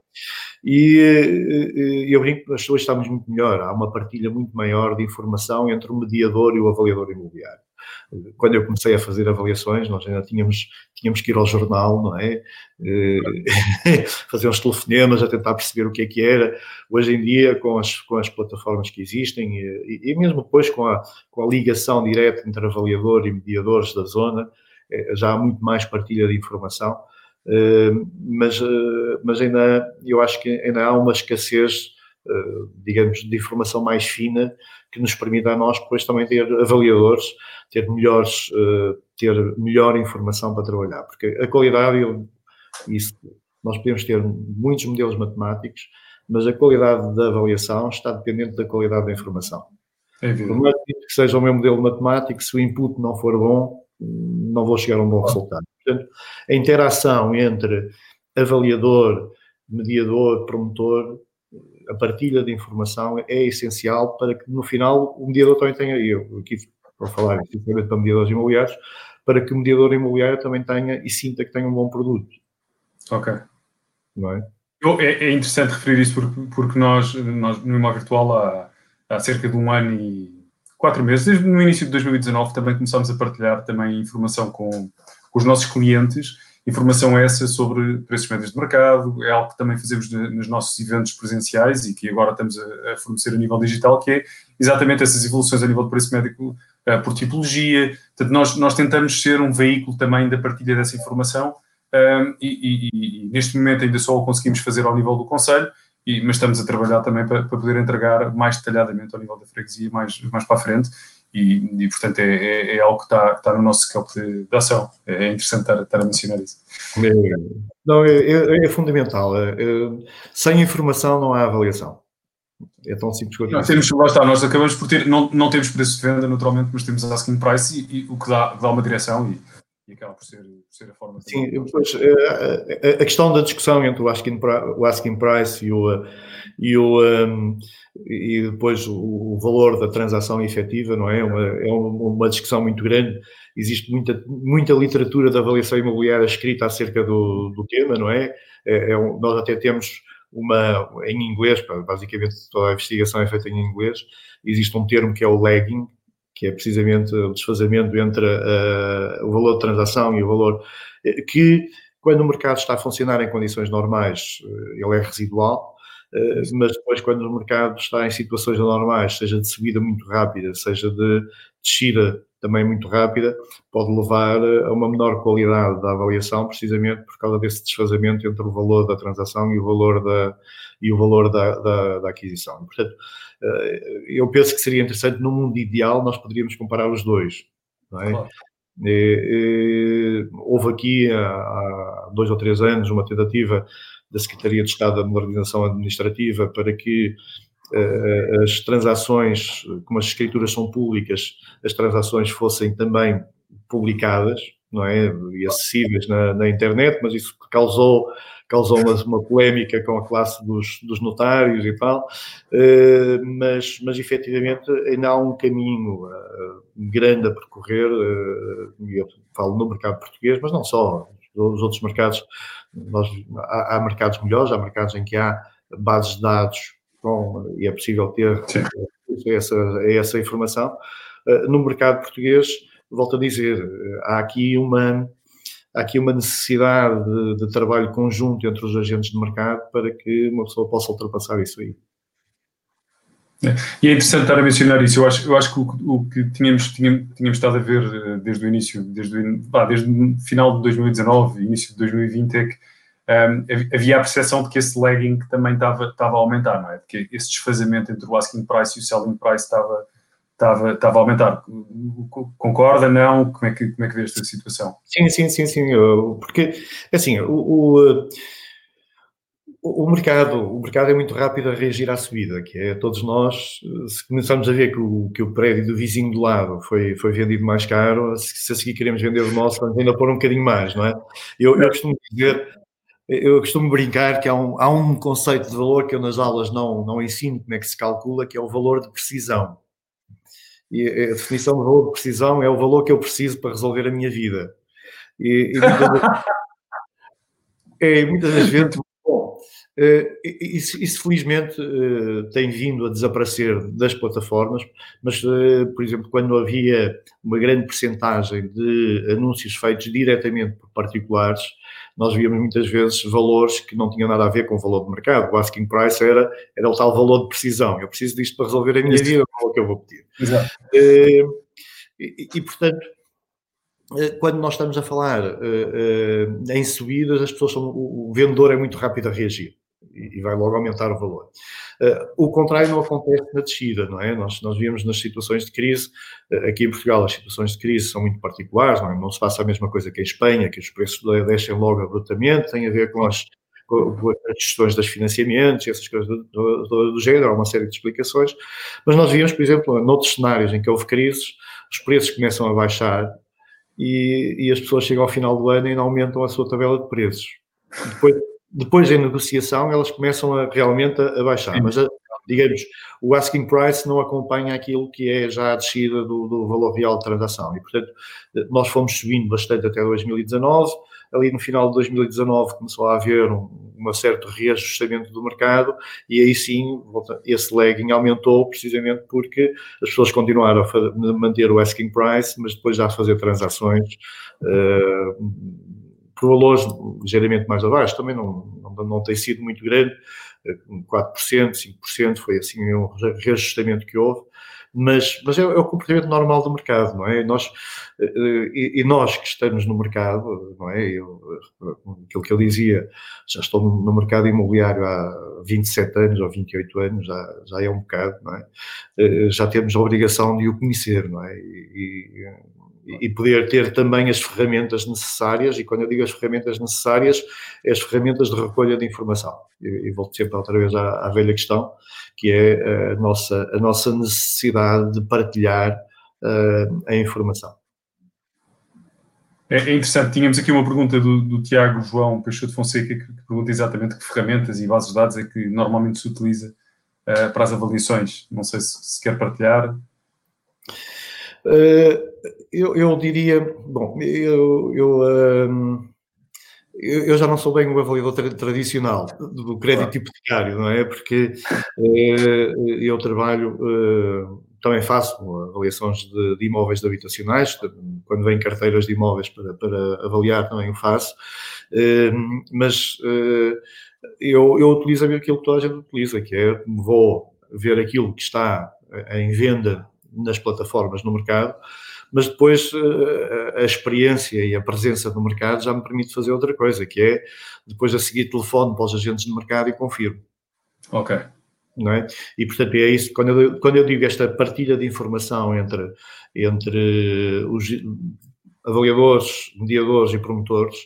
B: E eu brinco que nós hoje estamos muito melhor, há uma partilha muito maior de informação entre o mediador e o avaliador imobiliário quando eu comecei a fazer avaliações, nós ainda tínhamos, tínhamos que ir ao jornal, não é? Eh, [laughs] fazer uns telefonemas a tentar perceber o que é que era. Hoje em dia, com as, com as plataformas que existem e, e mesmo depois com a, com a ligação direta entre avaliador e mediadores da zona, eh, já há muito mais partilha de informação. Eh, mas, mas ainda, eu acho que ainda há uma escassez, digamos, de informação mais fina que nos permita a nós depois também ter avaliadores ter melhores, uh, ter melhor informação para trabalhar, porque a qualidade, isso, nós podemos ter muitos modelos matemáticos, mas a qualidade da avaliação está dependente da qualidade da informação. É Por mais que seja o meu modelo matemático, se o input não for bom, não vou chegar a um bom resultado. Portanto, a interação entre avaliador, mediador, promotor, a partilha de informação é essencial para que no final o mediador também tenha, eu aqui para falar especificamente para mediadores imobiliários, para que o mediador imobiliário também tenha e sinta que tem um bom produto.
A: Ok. Não é? é, é interessante referir isso porque, porque nós, nós no Imóvel Virtual há, há cerca de um ano e quatro meses, desde no início de 2019 também começámos a partilhar também informação com, com os nossos clientes Informação essa sobre preços médios de mercado, é algo que também fazemos nos nossos eventos presenciais e que agora estamos a, fornecer a nível digital, que é exatamente essas evoluções a nível de preço médico uh, por tipologia. Portanto, nós, nós tentamos ser um veículo também da partilha dessa informação uh, e, e, e, neste momento ainda só o conseguimos fazer ao nível do Conselho, e, mas estamos a trabalhar também para, para, poder entregar mais detalhadamente ao nível da freguesia mais, mais para a frente e, e portanto, é, é, é, algo que está, está no nosso campo de, de, ação. É, é interessante estar, estar a mencionar isso.
B: É, não, é, é, é fundamental. sem informação não há avaliação. É tão simples quanto
A: isso. Temos, lá está, nós acabamos por ter, não, não temos preço de venda naturalmente, mas temos asking price e, e o que dá, dá uma direção e, e acaba por ser, por ser, a forma.
B: Sim, pois, a, a, questão da discussão entre o asking, o asking price e o, e o, um, e depois o, o, valor da transação efetiva, não é? Uma, é uma discussão muito grande. Existe muita, muita literatura de avaliação imobiliária escrita acerca do, do tema, não é? é, é um, nós até temos uma, em inglês, basicamente toda a investigação é feita em inglês, existe um termo que é o lagging, que é precisamente o desfazamento entre uh, o valor de transação e o valor eh, que, quando o mercado está a funcionar em condições normais, eh, ele é residual, mas depois quando o mercado está em situações anormais, seja de subida muito rápida, seja de descida também muito rápida, pode levar a uma menor qualidade da avaliação, precisamente por causa desse desfazamento entre o valor da transação e o valor da, e o valor da, da, da aquisição. Portanto, eh, eu penso que seria interessante, no mundo ideal, nós poderíamos comparar os dois. Não é? Claro. E, e, houve aqui há, há dois ou três anos uma tentativa da Secretaria de Estado da Modernização Administrativa para que uh, as transações, como as escrituras são públicas, as transações fossem também publicadas, não é? E acessíveis na, na internet, mas isso causou causou uma, uma polémica com a classe dos, dos notários e tal, uh, mas, mas efetivamente ainda há um caminho uh, grande a percorrer, uh, eu falo no mercado português, mas não só, os outros mercados nós, há, há, mercados melhores, há mercados em que há bases de dados com, e é possível ter essa, essa informação. Uh, no mercado português, volto a dizer, há aqui uma, há aqui uma necessidade de, de, trabalho conjunto entre os agentes de mercado para que uma pessoa possa ultrapassar isso aí.
A: É, e é interessante estar a mencionar isso. Eu acho, eu acho que o, o que tínhamos, tínhamos, tínhamos, estado a ver eh, desde o início, desde o, ah, desde o final de 2019, início de 2020, é que um, havia a percepção de que esse lagging também estava, estava a aumentar, não é? De que esse desfazamento entre o asking price e o selling price estava, estava, estava a aumentar. Concorda, não? Como é que, como é que vê esta situação?
B: Sim, sim, sim, sim. Porque, assim, o, o o mercado, o mercado é muito rápido a reagir à subida, que é todos nós, se começamos a ver que o, que o prédio do vizinho do lado foi, foi vendido mais caro, se a seguir queremos vender o nosso, vamos ainda pôr um bocadinho mais, não é? Eu, eu costumo dizer, eu costumo brincar que há um, há um conceito de valor que eu nas aulas não, não ensino como é que se calcula, que é o valor de precisão. E a definição de valor de precisão é o valor que eu preciso para resolver a minha vida. E, e muitas, [laughs] é, muitas das vezes isso, isso, felizmente uh, tem vindo a desaparecer das plataformas, mas, uh, por exemplo, quando havia uma grande percentagem de anúncios feitos diretamente por particulares, nós víamos muitas vezes valores que não tinham nada a ver com o valor de mercado. O asking price era, era o tal valor de precisão. Eu preciso disto para resolver a minha vida, qual é que eu vou pedir? Exato. E, e, portanto, quando nós estamos a falar em subidas, as pessoas são, o vendedor é muito rápido a reagir e vai logo aumentar o valor. Uh, o contrário não acontece na descida, não é? Nós, nós nas situações de crise, uh, aqui em Portugal as situações de crise são muito particulares, não, é? não se passa a mesma coisa que em Espanha, que os preços descem logo abruptamente, tem a ver com as, com as questões das financiamentos, essas coisas do, do, do, género, há uma série de explicações, mas nós vimos, por exemplo, noutros cenários em que houve crises, os preços começam a baixar e, e as pessoas chegam ao final do ano e não aumentam a sua tabela de preços. Depois, depois em negociação elas começam a, realmente a, a baixar, mas a, digamos, o asking price não acompanha aquilo que é já a descida do, do, valor real de transação. E portanto nós fomos subindo bastante até 2019, ali no final de 2019 começou a haver um, um certo reajustamento do mercado e aí sim esse lagging aumentou precisamente porque as pessoas continuaram a manter o asking price, mas depois já a fazer transações uh, por valores ligeiramente mais abaixo, também não, não, não tem sido muito grande, 4%, 5%, foi assim um reajustamento que houve, mas, mas é, é, o comportamento normal do mercado, não é? Nós, e, e, nós que estamos no mercado, não é? Eu, aquilo que eu dizia, já estou no mercado imobiliário há 27 anos ou 28 anos, já, já é um bocado, não é? Eh, já temos a obrigação de o conhecer, não é? E, e poder ter também as ferramentas necessárias, e quando eu digo as ferramentas necessárias, é as ferramentas de recolha de informação. E, e volto sempre outra vez à, à, velha questão, que é a nossa, a nossa necessidade de partilhar uh, a informação.
A: É, é, interessante, tínhamos aqui uma pergunta do, do Tiago João Peixoto Fonseca, que, que pergunta exatamente que ferramentas e bases de dados é que normalmente se utiliza uh, para as avaliações. Não sei se, se quer partilhar.
B: Uh, eu, eu, diria, bom, eu, eu, um, eu, já não sou bem um avaliador tra tradicional do crédito hipotecário, não é? Porque uh, eu trabalho, também faço avaliações de, de, imóveis habitacionais, quando vêm carteiras de imóveis para, para avaliar também o faço, mas eu, eu utilizo aquilo que toda a gente utiliza, que é vou ver aquilo que está em venda nas plataformas no mercado, mas depois eh, a experiência e a presença no mercado já me permite fazer outra coisa, que é depois a seguir telefone para os agentes de mercado e confirmo.
A: Ok.
B: Não é? E portanto é isso, quando eu, quando eu digo esta partilha de informação entre, entre os avaliadores, mediadores e promotores,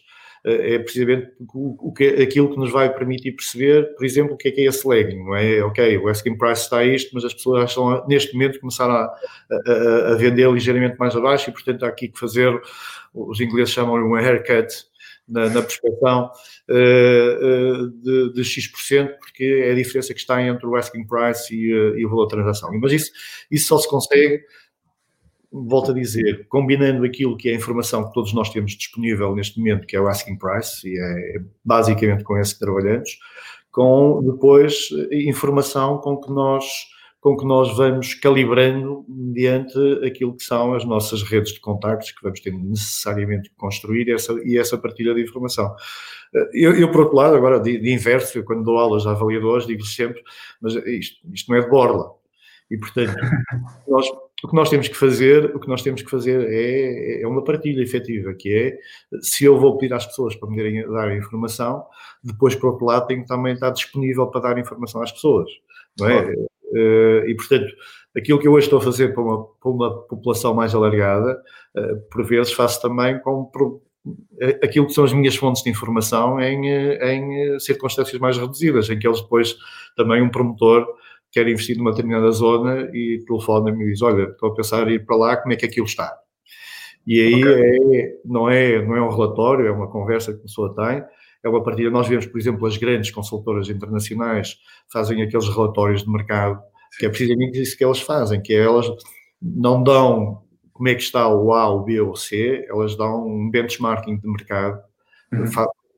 B: é precisamente o, que, aquilo que nos vai permitir perceber, por exemplo, o que é que é esse lagging, não é? Ok, o asking price está a isto, mas as pessoas estão, neste momento, começaram a, a, a, vender ligeiramente mais abaixo e, portanto, há aqui que fazer, os ingleses chamam-lhe um haircut na, na uh, uh, de, de X%, porque é a diferença que está entre o asking price e, uh, e o valor de transação. Mas isso, isso só se consegue volto a dizer, combinando aquilo que é a informação que todos nós temos disponível neste momento, que é o asking price, e é basicamente com esse que trabalhamos, com depois informação com que nós com que nós vamos calibrando mediante aquilo que são as nossas redes de contactos que vamos ter necessariamente que construir essa, e essa partilha de informação. Eu, eu, por outro lado, agora de, de inverso, eu, quando dou aulas a avaliadores, digo-lhes sempre, mas isto, isto não é de borla. E, portanto, [laughs] nós o que nós temos que fazer, o que nós temos que fazer é, é uma partilha efetiva, que é, se eu vou pedir às pessoas para me dar informação, depois, por outro lado, tenho que também estar disponível para dar informação às pessoas, não é? Claro. Eh, e, portanto, aquilo que eu hoje estou a fazer para uma, para uma população mais alargada, eh, por vezes faço também com aquilo que são as minhas fontes de informação em, em circunstâncias mais reduzidas, em que eles depois também um promotor quer investir numa determinada zona e telefona-me e diz, olha, estou a pensar em ir para lá, como é que aquilo está? E aí okay. é, não, é, não é um relatório, é uma conversa que a pessoa tem, é uma partilha. Nós vemos, por exemplo, as grandes consultoras internacionais fazem aqueles relatórios de mercado, que é precisamente isso que elas fazem, que é elas não dão como é que está o A, o B ou o C, elas dão um benchmarking de mercado uhum.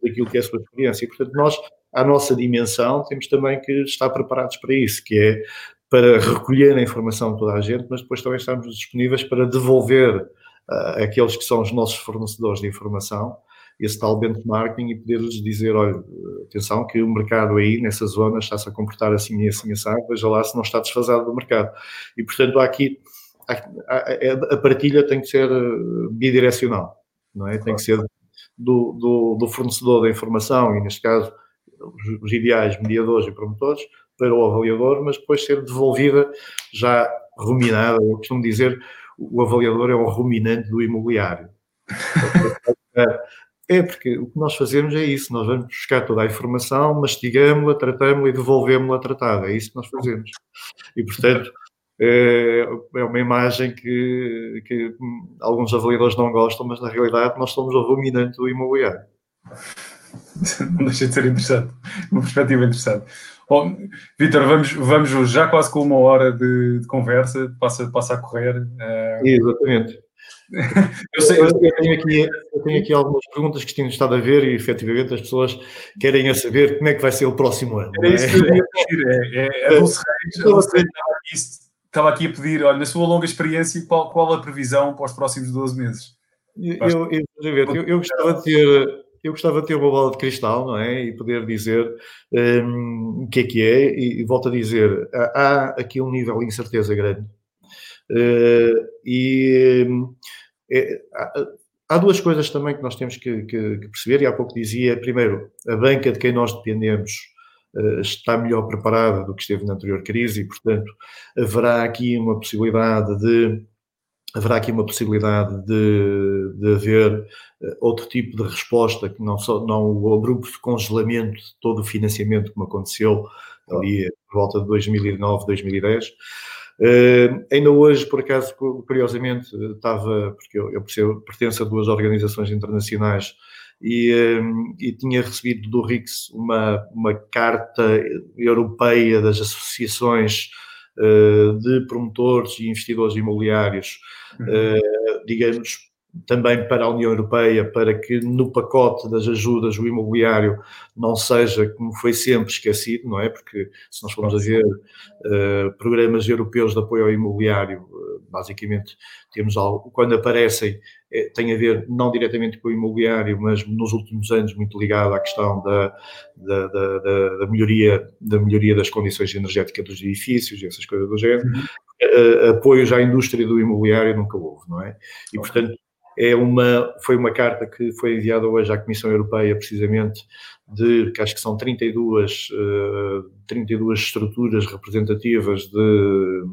B: daquilo que é a sua experiência. E, portanto, nós, à nossa dimensão, temos também que estar preparados para isso, que é para recolher a informação de toda a gente, mas depois também estamos disponíveis para devolver uh, aqueles que são os nossos fornecedores de informação esse tal benchmarking e poder-lhes dizer, olha, atenção que o mercado aí, nessa zona, está-se a comportar assim e assim, assim, veja lá se não está desfasado do mercado. E, portanto, há aqui, a, a partilha tem que ser eh, bidirecional, não é? Tem que ser do, do, do fornecedor da informação, e neste caso, os, os ideais mediadores e promotores, para o avaliador, mas depois ser devolvida já ruminada. Eu costumo dizer, o avaliador é o ruminante do imobiliário. [laughs] É porque o que nós fazemos é isso, nós vamos buscar toda a informação, mastigamos-la, tratamos-la e devolvemos-la tratada, é isso que nós fazemos. E, portanto, é, é uma imagem que, que alguns avaliadores não gostam, mas na realidade nós somos o ruminante do imobiliário.
A: Não deixa de ser interessante, uma perspectiva interessante. Oh, Vitor, vamos, vamos já quase com uma hora de, de conversa, passa, passa a correr.
B: Uh... Exatamente. [laughs] Eu, sei, eu, tenho aqui, eu tenho aqui algumas perguntas que tenho estado a ver e efetivamente as pessoas querem a saber como é que vai ser o próximo ano.
A: É isso que eu ia pedir. É, é, [laughs] Reis, estava aqui a pedir, olha, na sua longa experiência, qual, qual a previsão para os próximos 12 meses?
B: Eu, eu, eu, eu, gostava de ter. Eu gostava de ter uma bola de cristal, não é? E poder dizer um, o que é que é, e, e volto a dizer, há aqui um nível de incerteza grande. Uh, e um, é, há, duas coisas também que nós temos que, que, que, perceber, e há pouco dizia, primeiro, a banca de quem nós dependemos uh, está melhor preparada do que esteve na anterior crise e, portanto, haverá aqui uma possibilidade de haverá aqui uma possibilidade de, de haver uh, outro tipo de resposta que não só não o abrupto congelamento de todo o financiamento como aconteceu ali por volta de 2009, 2010 Uh, ainda hoje, por acaso, curiosamente, estava, porque eu, eu percebo, pertenço a duas organizações internacionais e, um, e, tinha recebido do RICS uma, uma carta europeia das associações uh, de promotores e investidores imobiliários, uh, digamos, também para a União Europeia, para que no pacote das ajudas o imobiliário não seja, como foi sempre, esquecido, não é? Porque se nós formos a ver uh, programas europeus de apoio ao imobiliário, uh, basicamente temos algo, quando aparecem, é, tem a ver não diretamente com o imobiliário, mas nos últimos anos muito ligado à questão da, da, da, da, melhoria, da melhoria das condições energéticas dos edifícios e essas coisas do género. Uhum. Uh, apoios à indústria do imobiliário nunca houve, não é? E, portanto, é uma, foi uma carta que foi enviada hoje à Comissão Europeia, precisamente, de que acho que são 32, uh, 32 estruturas representativas de,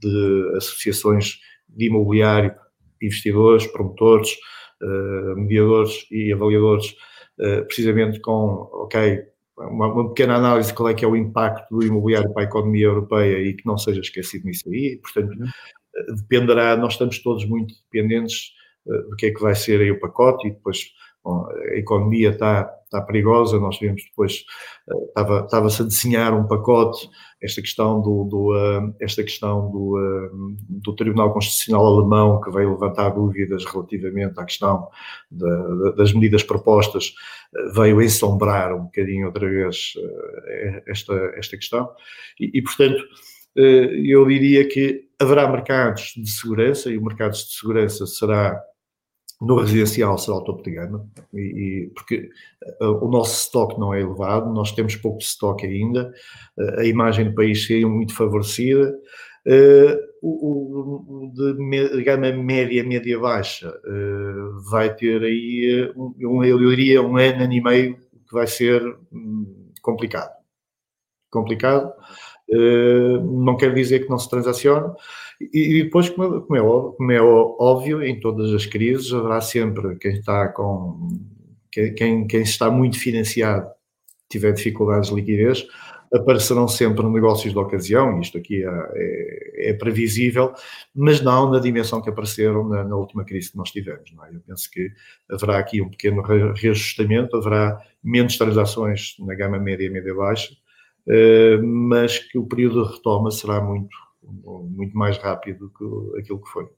B: de associações de imobiliário, investidores, promotores, uh, mediadores e avaliadores, uh, precisamente com, ok, uma, uma, pequena análise de qual é que é o impacto do imobiliário para a economia europeia e que não seja esquecido nisso aí, portanto, uhum. dependerá, nós estamos todos muito dependentes eh, do que é que vai ser aí o pacote e depois bom, a economia está, está perigosa, nós vimos depois, eh, estava, estava-se a desenhar um pacote, esta questão do, do uh, esta questão do, do Tribunal Constitucional Alemão que veio levantar dúvidas relativamente à questão da, das medidas propostas, veio ensombrar um bocadinho outra vez esta, esta questão. E, e portanto eu diria que haverá mercados de segurança e o mercado de segurança será no residencial será o topo de gama, e, e porque uh, o nosso estoque não é elevado, nós temos pouco estoque ainda, uh, a imagem do país seria muito favorecida. Uh, o, o, de me, gama média, média baixa, vai ter aí, um, eu diria, um ano, ano e meio que vai ser um, complicado. Complicado. não quer dizer que não se transacione. E, depois, como é, como é, é óbvio, em todas as crises haverá sempre quem está com quem, quem está muito financiado tiver dificuldades de liquidez, aparecerão sempre negócios de ocasião, isto aqui é, é, é, previsível, mas não na dimensão que apareceram na, na última crise que nós tivemos. É? Eu penso que haverá aqui um pequeno reajustamento, haverá menos transações na gama média e média baixa, eh, mas que o período de retoma será muito, muito mais rápido que aquilo que foi.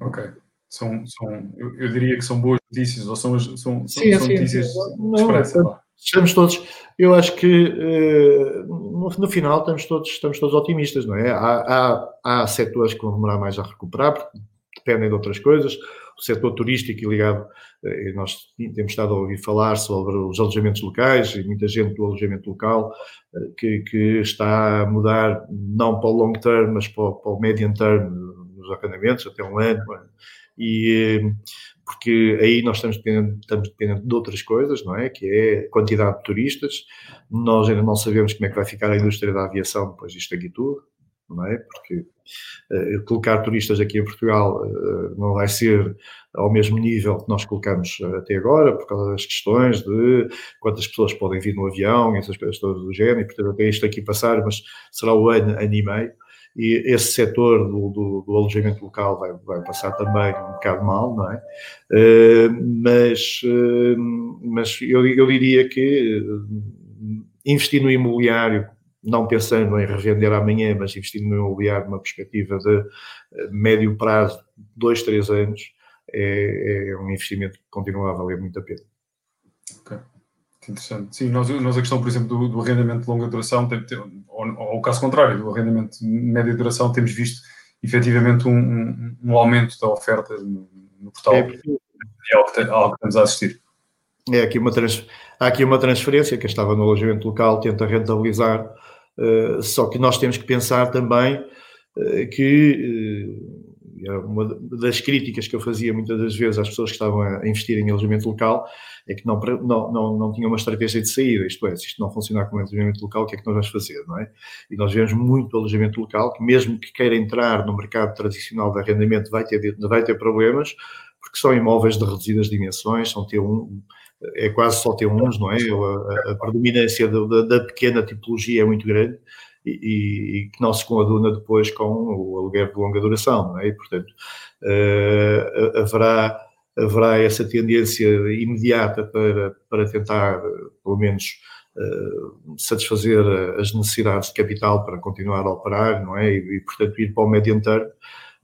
A: Ok. São, são eu, eu, diria que são boas notícias, ou são, são, são, sim, são sim, notícias sim. de esperança.
B: Estamos todos, eu acho que uh, no, no, final estamos todos, estamos todos otimistas, não é? Há, há, há setores que vão demorar mais a recuperar, porque dependem de outras coisas. O setor turístico e ligado, uh, nós temos estado a ouvir falar sobre os alojamentos locais e muita gente do alojamento local uh, que, que, está a mudar, não para o long term, mas para, para o medium term nos arrendamentos, até um ano e porque aí nós estamos dependendo, estamos dependendo de outras coisas, não é? Que é quantidade de turistas. Nós ainda não sabemos como é que vai ficar a indústria da aviação depois disto aqui tudo, não é? Porque colocar turistas aqui em Portugal uh, não vai ser ao mesmo nível que nós colocamos até agora, por causa das questões de quantas pessoas podem vir no avião, essas coisas todas do género, e portanto até isto aqui passar, mas será o ano, ano e meio e esse setor do, do, do, alojamento local vai, vai passar também um bocado mal, não é? Mas, mas eu, eu diria que investir no imobiliário, não pensando em revender amanhã, mas investir no imobiliário numa perspectiva de médio prazo, dois, três anos, é, é um investimento que continua a valer muito a pena.
A: Okay. Interessante. Sim, nós, nós a questão, por exemplo, do, do arrendamento de longa duração, tem, tem, ou, ou, o caso contrário, do arrendamento de média duração, temos visto efetivamente um, um, um aumento da oferta no, no portal. É, é algo, que, algo que estamos a assistir.
B: É aqui uma trans, há aqui uma transferência que estava no alojamento local, tenta rentabilizar, só que nós temos que pensar também uh, que uh, uma das críticas que eu fazia muitas das vezes às pessoas que estavam a investir em alojamento local é que não, não, não, não tinham uma estratégia de saída, isto é, se isto não funcionar com alojamento local, o que é que nós vamos fazer, não é? E nós vemos muito alojamento local que mesmo que queira entrar no mercado tradicional de arrendamento vai ter, vai ter problemas, porque são imóveis de reduzidas dimensões, são T1, é quase só T1s, não é? A, a, predominância da, da pequena tipologia é muito grande e, e, que não se coaduna depois com o aluguer de longa duração, não é? E, portanto, uh, haverá, haverá essa tendência imediata para, para tentar, pelo menos, uh, satisfazer as necessidades de capital para continuar a operar, não é? E, e portanto, ir para o médio termo,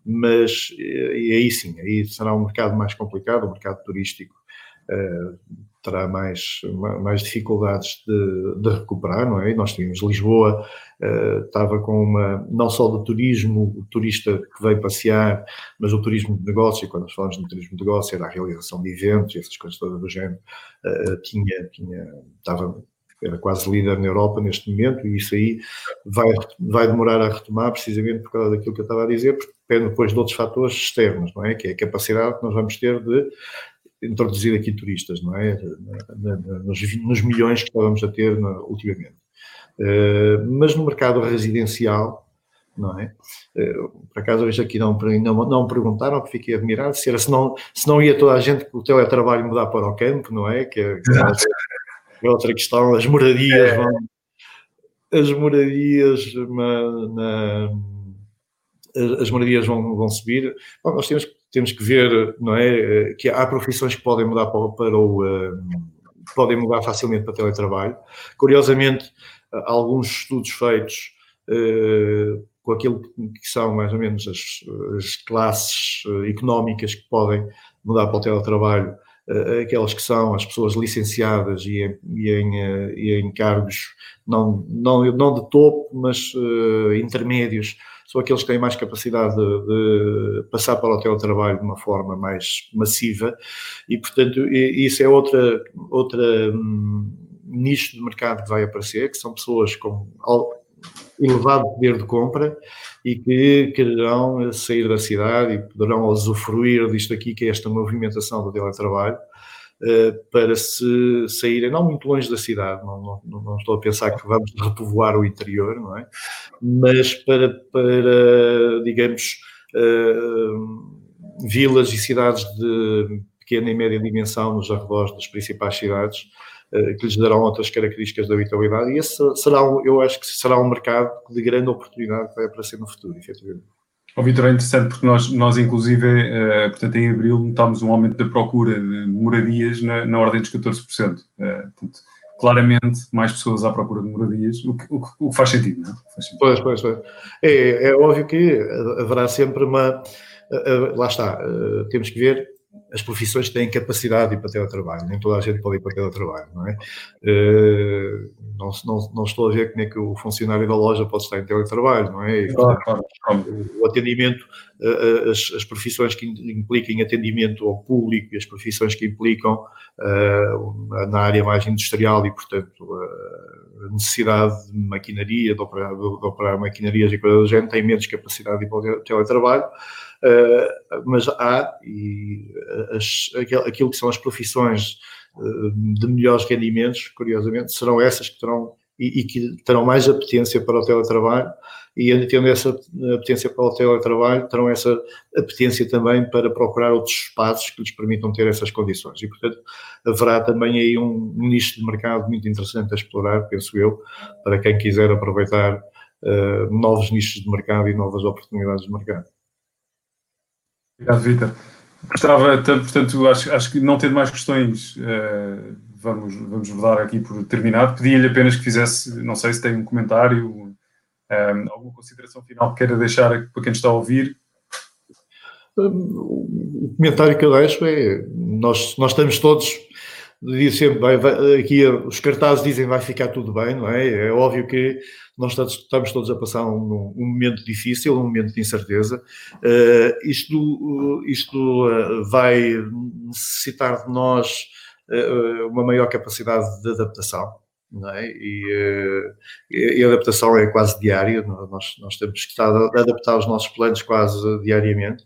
B: mas e aí sim, aí será um mercado mais complicado, um mercado turístico. Terá mais, mais dificuldades de, de, recuperar, não é? E nós tínhamos Lisboa, uh, estava com uma, não só do turismo, o turista que veio passear, mas o turismo de negócio, quando nós falamos de turismo de negócio, era a realização de eventos, essas coisas todas do género, uh, tinha, tinha, estava, era quase líder na Europa neste momento, e isso aí vai, vai demorar a retomar precisamente por causa daquilo que eu estava a dizer, porque depende depois de outros fatores externos, não é? Que é a capacidade que nós vamos ter de introduzir aqui turistas, não é? Nos, nos milhões que estávamos a ter ultimamente. Uh, mas no mercado residencial, não é? Uh, por acaso hoje aqui não, não, não perguntaram, que fiquei admirado, se, era, se, não, se não ia toda a gente com o teletrabalho mudar para o campo, não é? Que é, que é outra questão, as moradias é. vão... As moradias na, na as moradias vão, vão subir. Bom, nós temos que temos que ver, não é, que há profissões que podem mudar para, para o, uh, podem mudar facilmente para teletrabalho. Curiosamente, alguns estudos feitos com aquilo que são mais ou menos as, as classes económicas que podem mudar para o teletrabalho, aquelas que são as pessoas licenciadas e em, e em, e em cargos não, não, não de topo, mas intermédios, são aqueles que têm mais capacidade de, de passar para o teletrabalho de uma forma mais massiva e, portanto, isso é outra, outra hum, nicho de mercado que vai aparecer, que são pessoas com elevado poder de compra e que quererão sair da cidade e poderão usufruir disto aqui, que é esta movimentação do teletrabalho, para se saírem, não muito longe da cidade, não, não, não, estou a pensar que vamos [laughs] repovoar o interior, não é? Mas para, para digamos, vilas e cidades de pequena e média dimensão nos arredores das principais cidades, eh, que lhes darão outras características de habitabilidade, e esse será, eu acho que será um mercado de grande oportunidade que vai aparecer no futuro, efetivamente.
A: O Vitor, é interessante porque nós, nós inclusive, uh, portanto, em abril notámos um aumento da procura de moradias na, na ordem dos 14%. Uh, eh, portanto, claramente, mais pessoas à procura de moradias, o que, o, o que faz sentido, não é? Faz sentido.
B: Pois, pois, pois. É, é óbvio que haverá sempre uma... Uh, lá está, temos que ver as profissões têm capacidade para teletrabalho, nem toda a gente pode ir para teletrabalho, não é? Uh, não, não, não, estou a ver como é que o funcionário da loja pode estar em teletrabalho, não é? E, portanto, o atendimento, uh, as, as, profissões que impliquem atendimento ao público e as profissões que implicam na área mais industrial e, portanto, a necessidade de maquinaria, de operar, de operar maquinarias e coisas do género, têm menos capacidade de ir para o teletrabalho. Uh, mas há, e as, aquilo que são as profissões uh, de melhores rendimentos, curiosamente, serão essas que terão e, e, que terão mais apetência para o teletrabalho e tendo essa apetência para o teletrabalho, terão essa apetência também para procurar outros espaços que lhes permitam ter essas condições. E, portanto, haverá também aí um, um nicho de mercado muito interessante a explorar, penso eu, para quem quiser aproveitar uh, novos nichos de mercado e novas oportunidades de mercado.
A: Obrigado, Vitor. Gostava, portanto, acho, acho que não tendo mais questões, uh, vamos, vamos dar aqui por terminado. Pedia-lhe apenas que fizesse, não sei se tem um comentário, um, eh, alguma consideração final que queira deixar para quem está a ouvir.
B: O comentário que eu deixo é: nós, nós estamos todos diz sempre, vai, vai, aqui os cartazes dizem vai ficar tudo bem, não é? É óbvio que nós estamos todos a passar um, um momento difícil, um momento de incerteza. Uh, isto isto uh, vai necessitar de nós uh, uma maior capacidade de adaptação. É? e, e a adaptação é quase diária, nós, nós temos que estar a adaptar os nossos planos quase diariamente.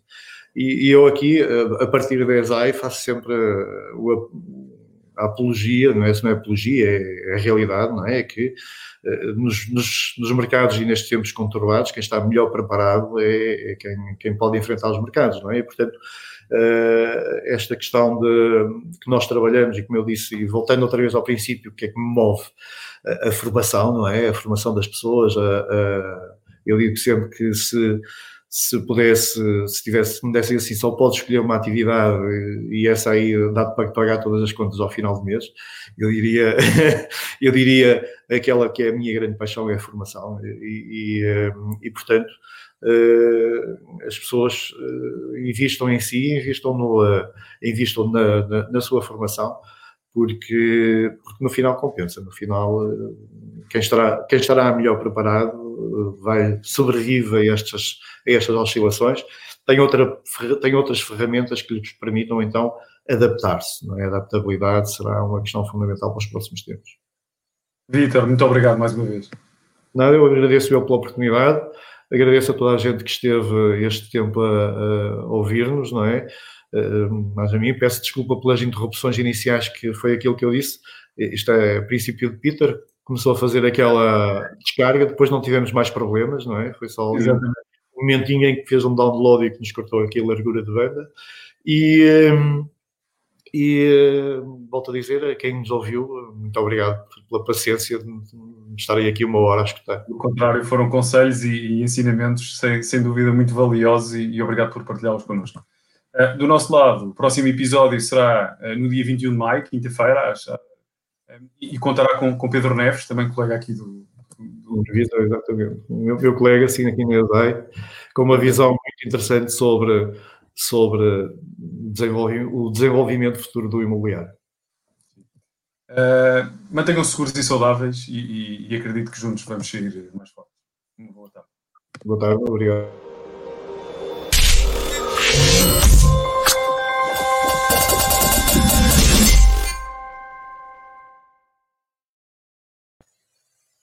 B: E, e eu aqui, a partir da ESAI, faço sempre o, a apologia, não é, não é apologia, é, é a realidade, não é? É que uh, nos, nos, nos, mercados e nestes tempos conturbados, quem está melhor preparado é, é quem, quem, pode enfrentar os mercados, não é? E, portanto, uh, esta questão de que nós trabalhamos, e como eu disse, e voltando outra vez ao princípio, o que é que me move? A, a formação, não é? A formação das pessoas, a, a, eu digo sempre que se se pudesse, se tivesse, me dessem assim, só pode escolher uma atividade e essa aí dá para pagar todas as contas ao final do mês, eu diria, [laughs] eu diria aquela que é a minha grande paixão é a formação. E, e, eh, e portanto eh, as pessoas eh, investam em si, investam, no, investam na, na, na sua formação, porque, porque no final compensa, no final quem estará, quem estará melhor preparado vai sobrevive a estas, a estas oscilações, tem, outra, tem outras ferramentas que lhes permitam então adaptar-se, é? A adaptabilidade será uma questão fundamental para os próximos tempos.
A: Vitor, muito obrigado mais uma vez.
B: Nada, eu agradeço eu pela oportunidade, agradeço a toda a gente que esteve este tempo a, a ouvir-nos, não é? Uh, mas a mim peço desculpa pelas interrupções iniciais que foi aquilo que eu disse. Isto é princípio de Peter, começou a fazer aquela descarga, depois não tivemos mais problemas, não é? Foi só Exatamente. Momentinho em que fez um download e que nos cortou aqui a largura de banda. E, hum, e hum, volto a dizer a quem nos ouviu, muito obrigado pela paciência de estarem aqui uma hora a escutar.
A: Do contrário, foram conselhos e, e ensinamentos sem, sem, dúvida muito valiosos e, e obrigado por partilhá-los connosco. Uh, do nosso lado, o próximo episódio será uh, no dia 21 de maio, quinta-feira, às e contará com, com Pedro Neves, também colega aqui do.
B: Visão, exatamente. O meu, meu colega, assim, aqui na ADAI, com uma visão muito interessante sobre, sobre o desenvolvimento futuro do imobiliário.
A: Uh, Mantenham-se seguros e saudáveis e, e, e, acredito que juntos vamos sair mais fortes.
B: Boa tarde. Boa tarde, obrigado.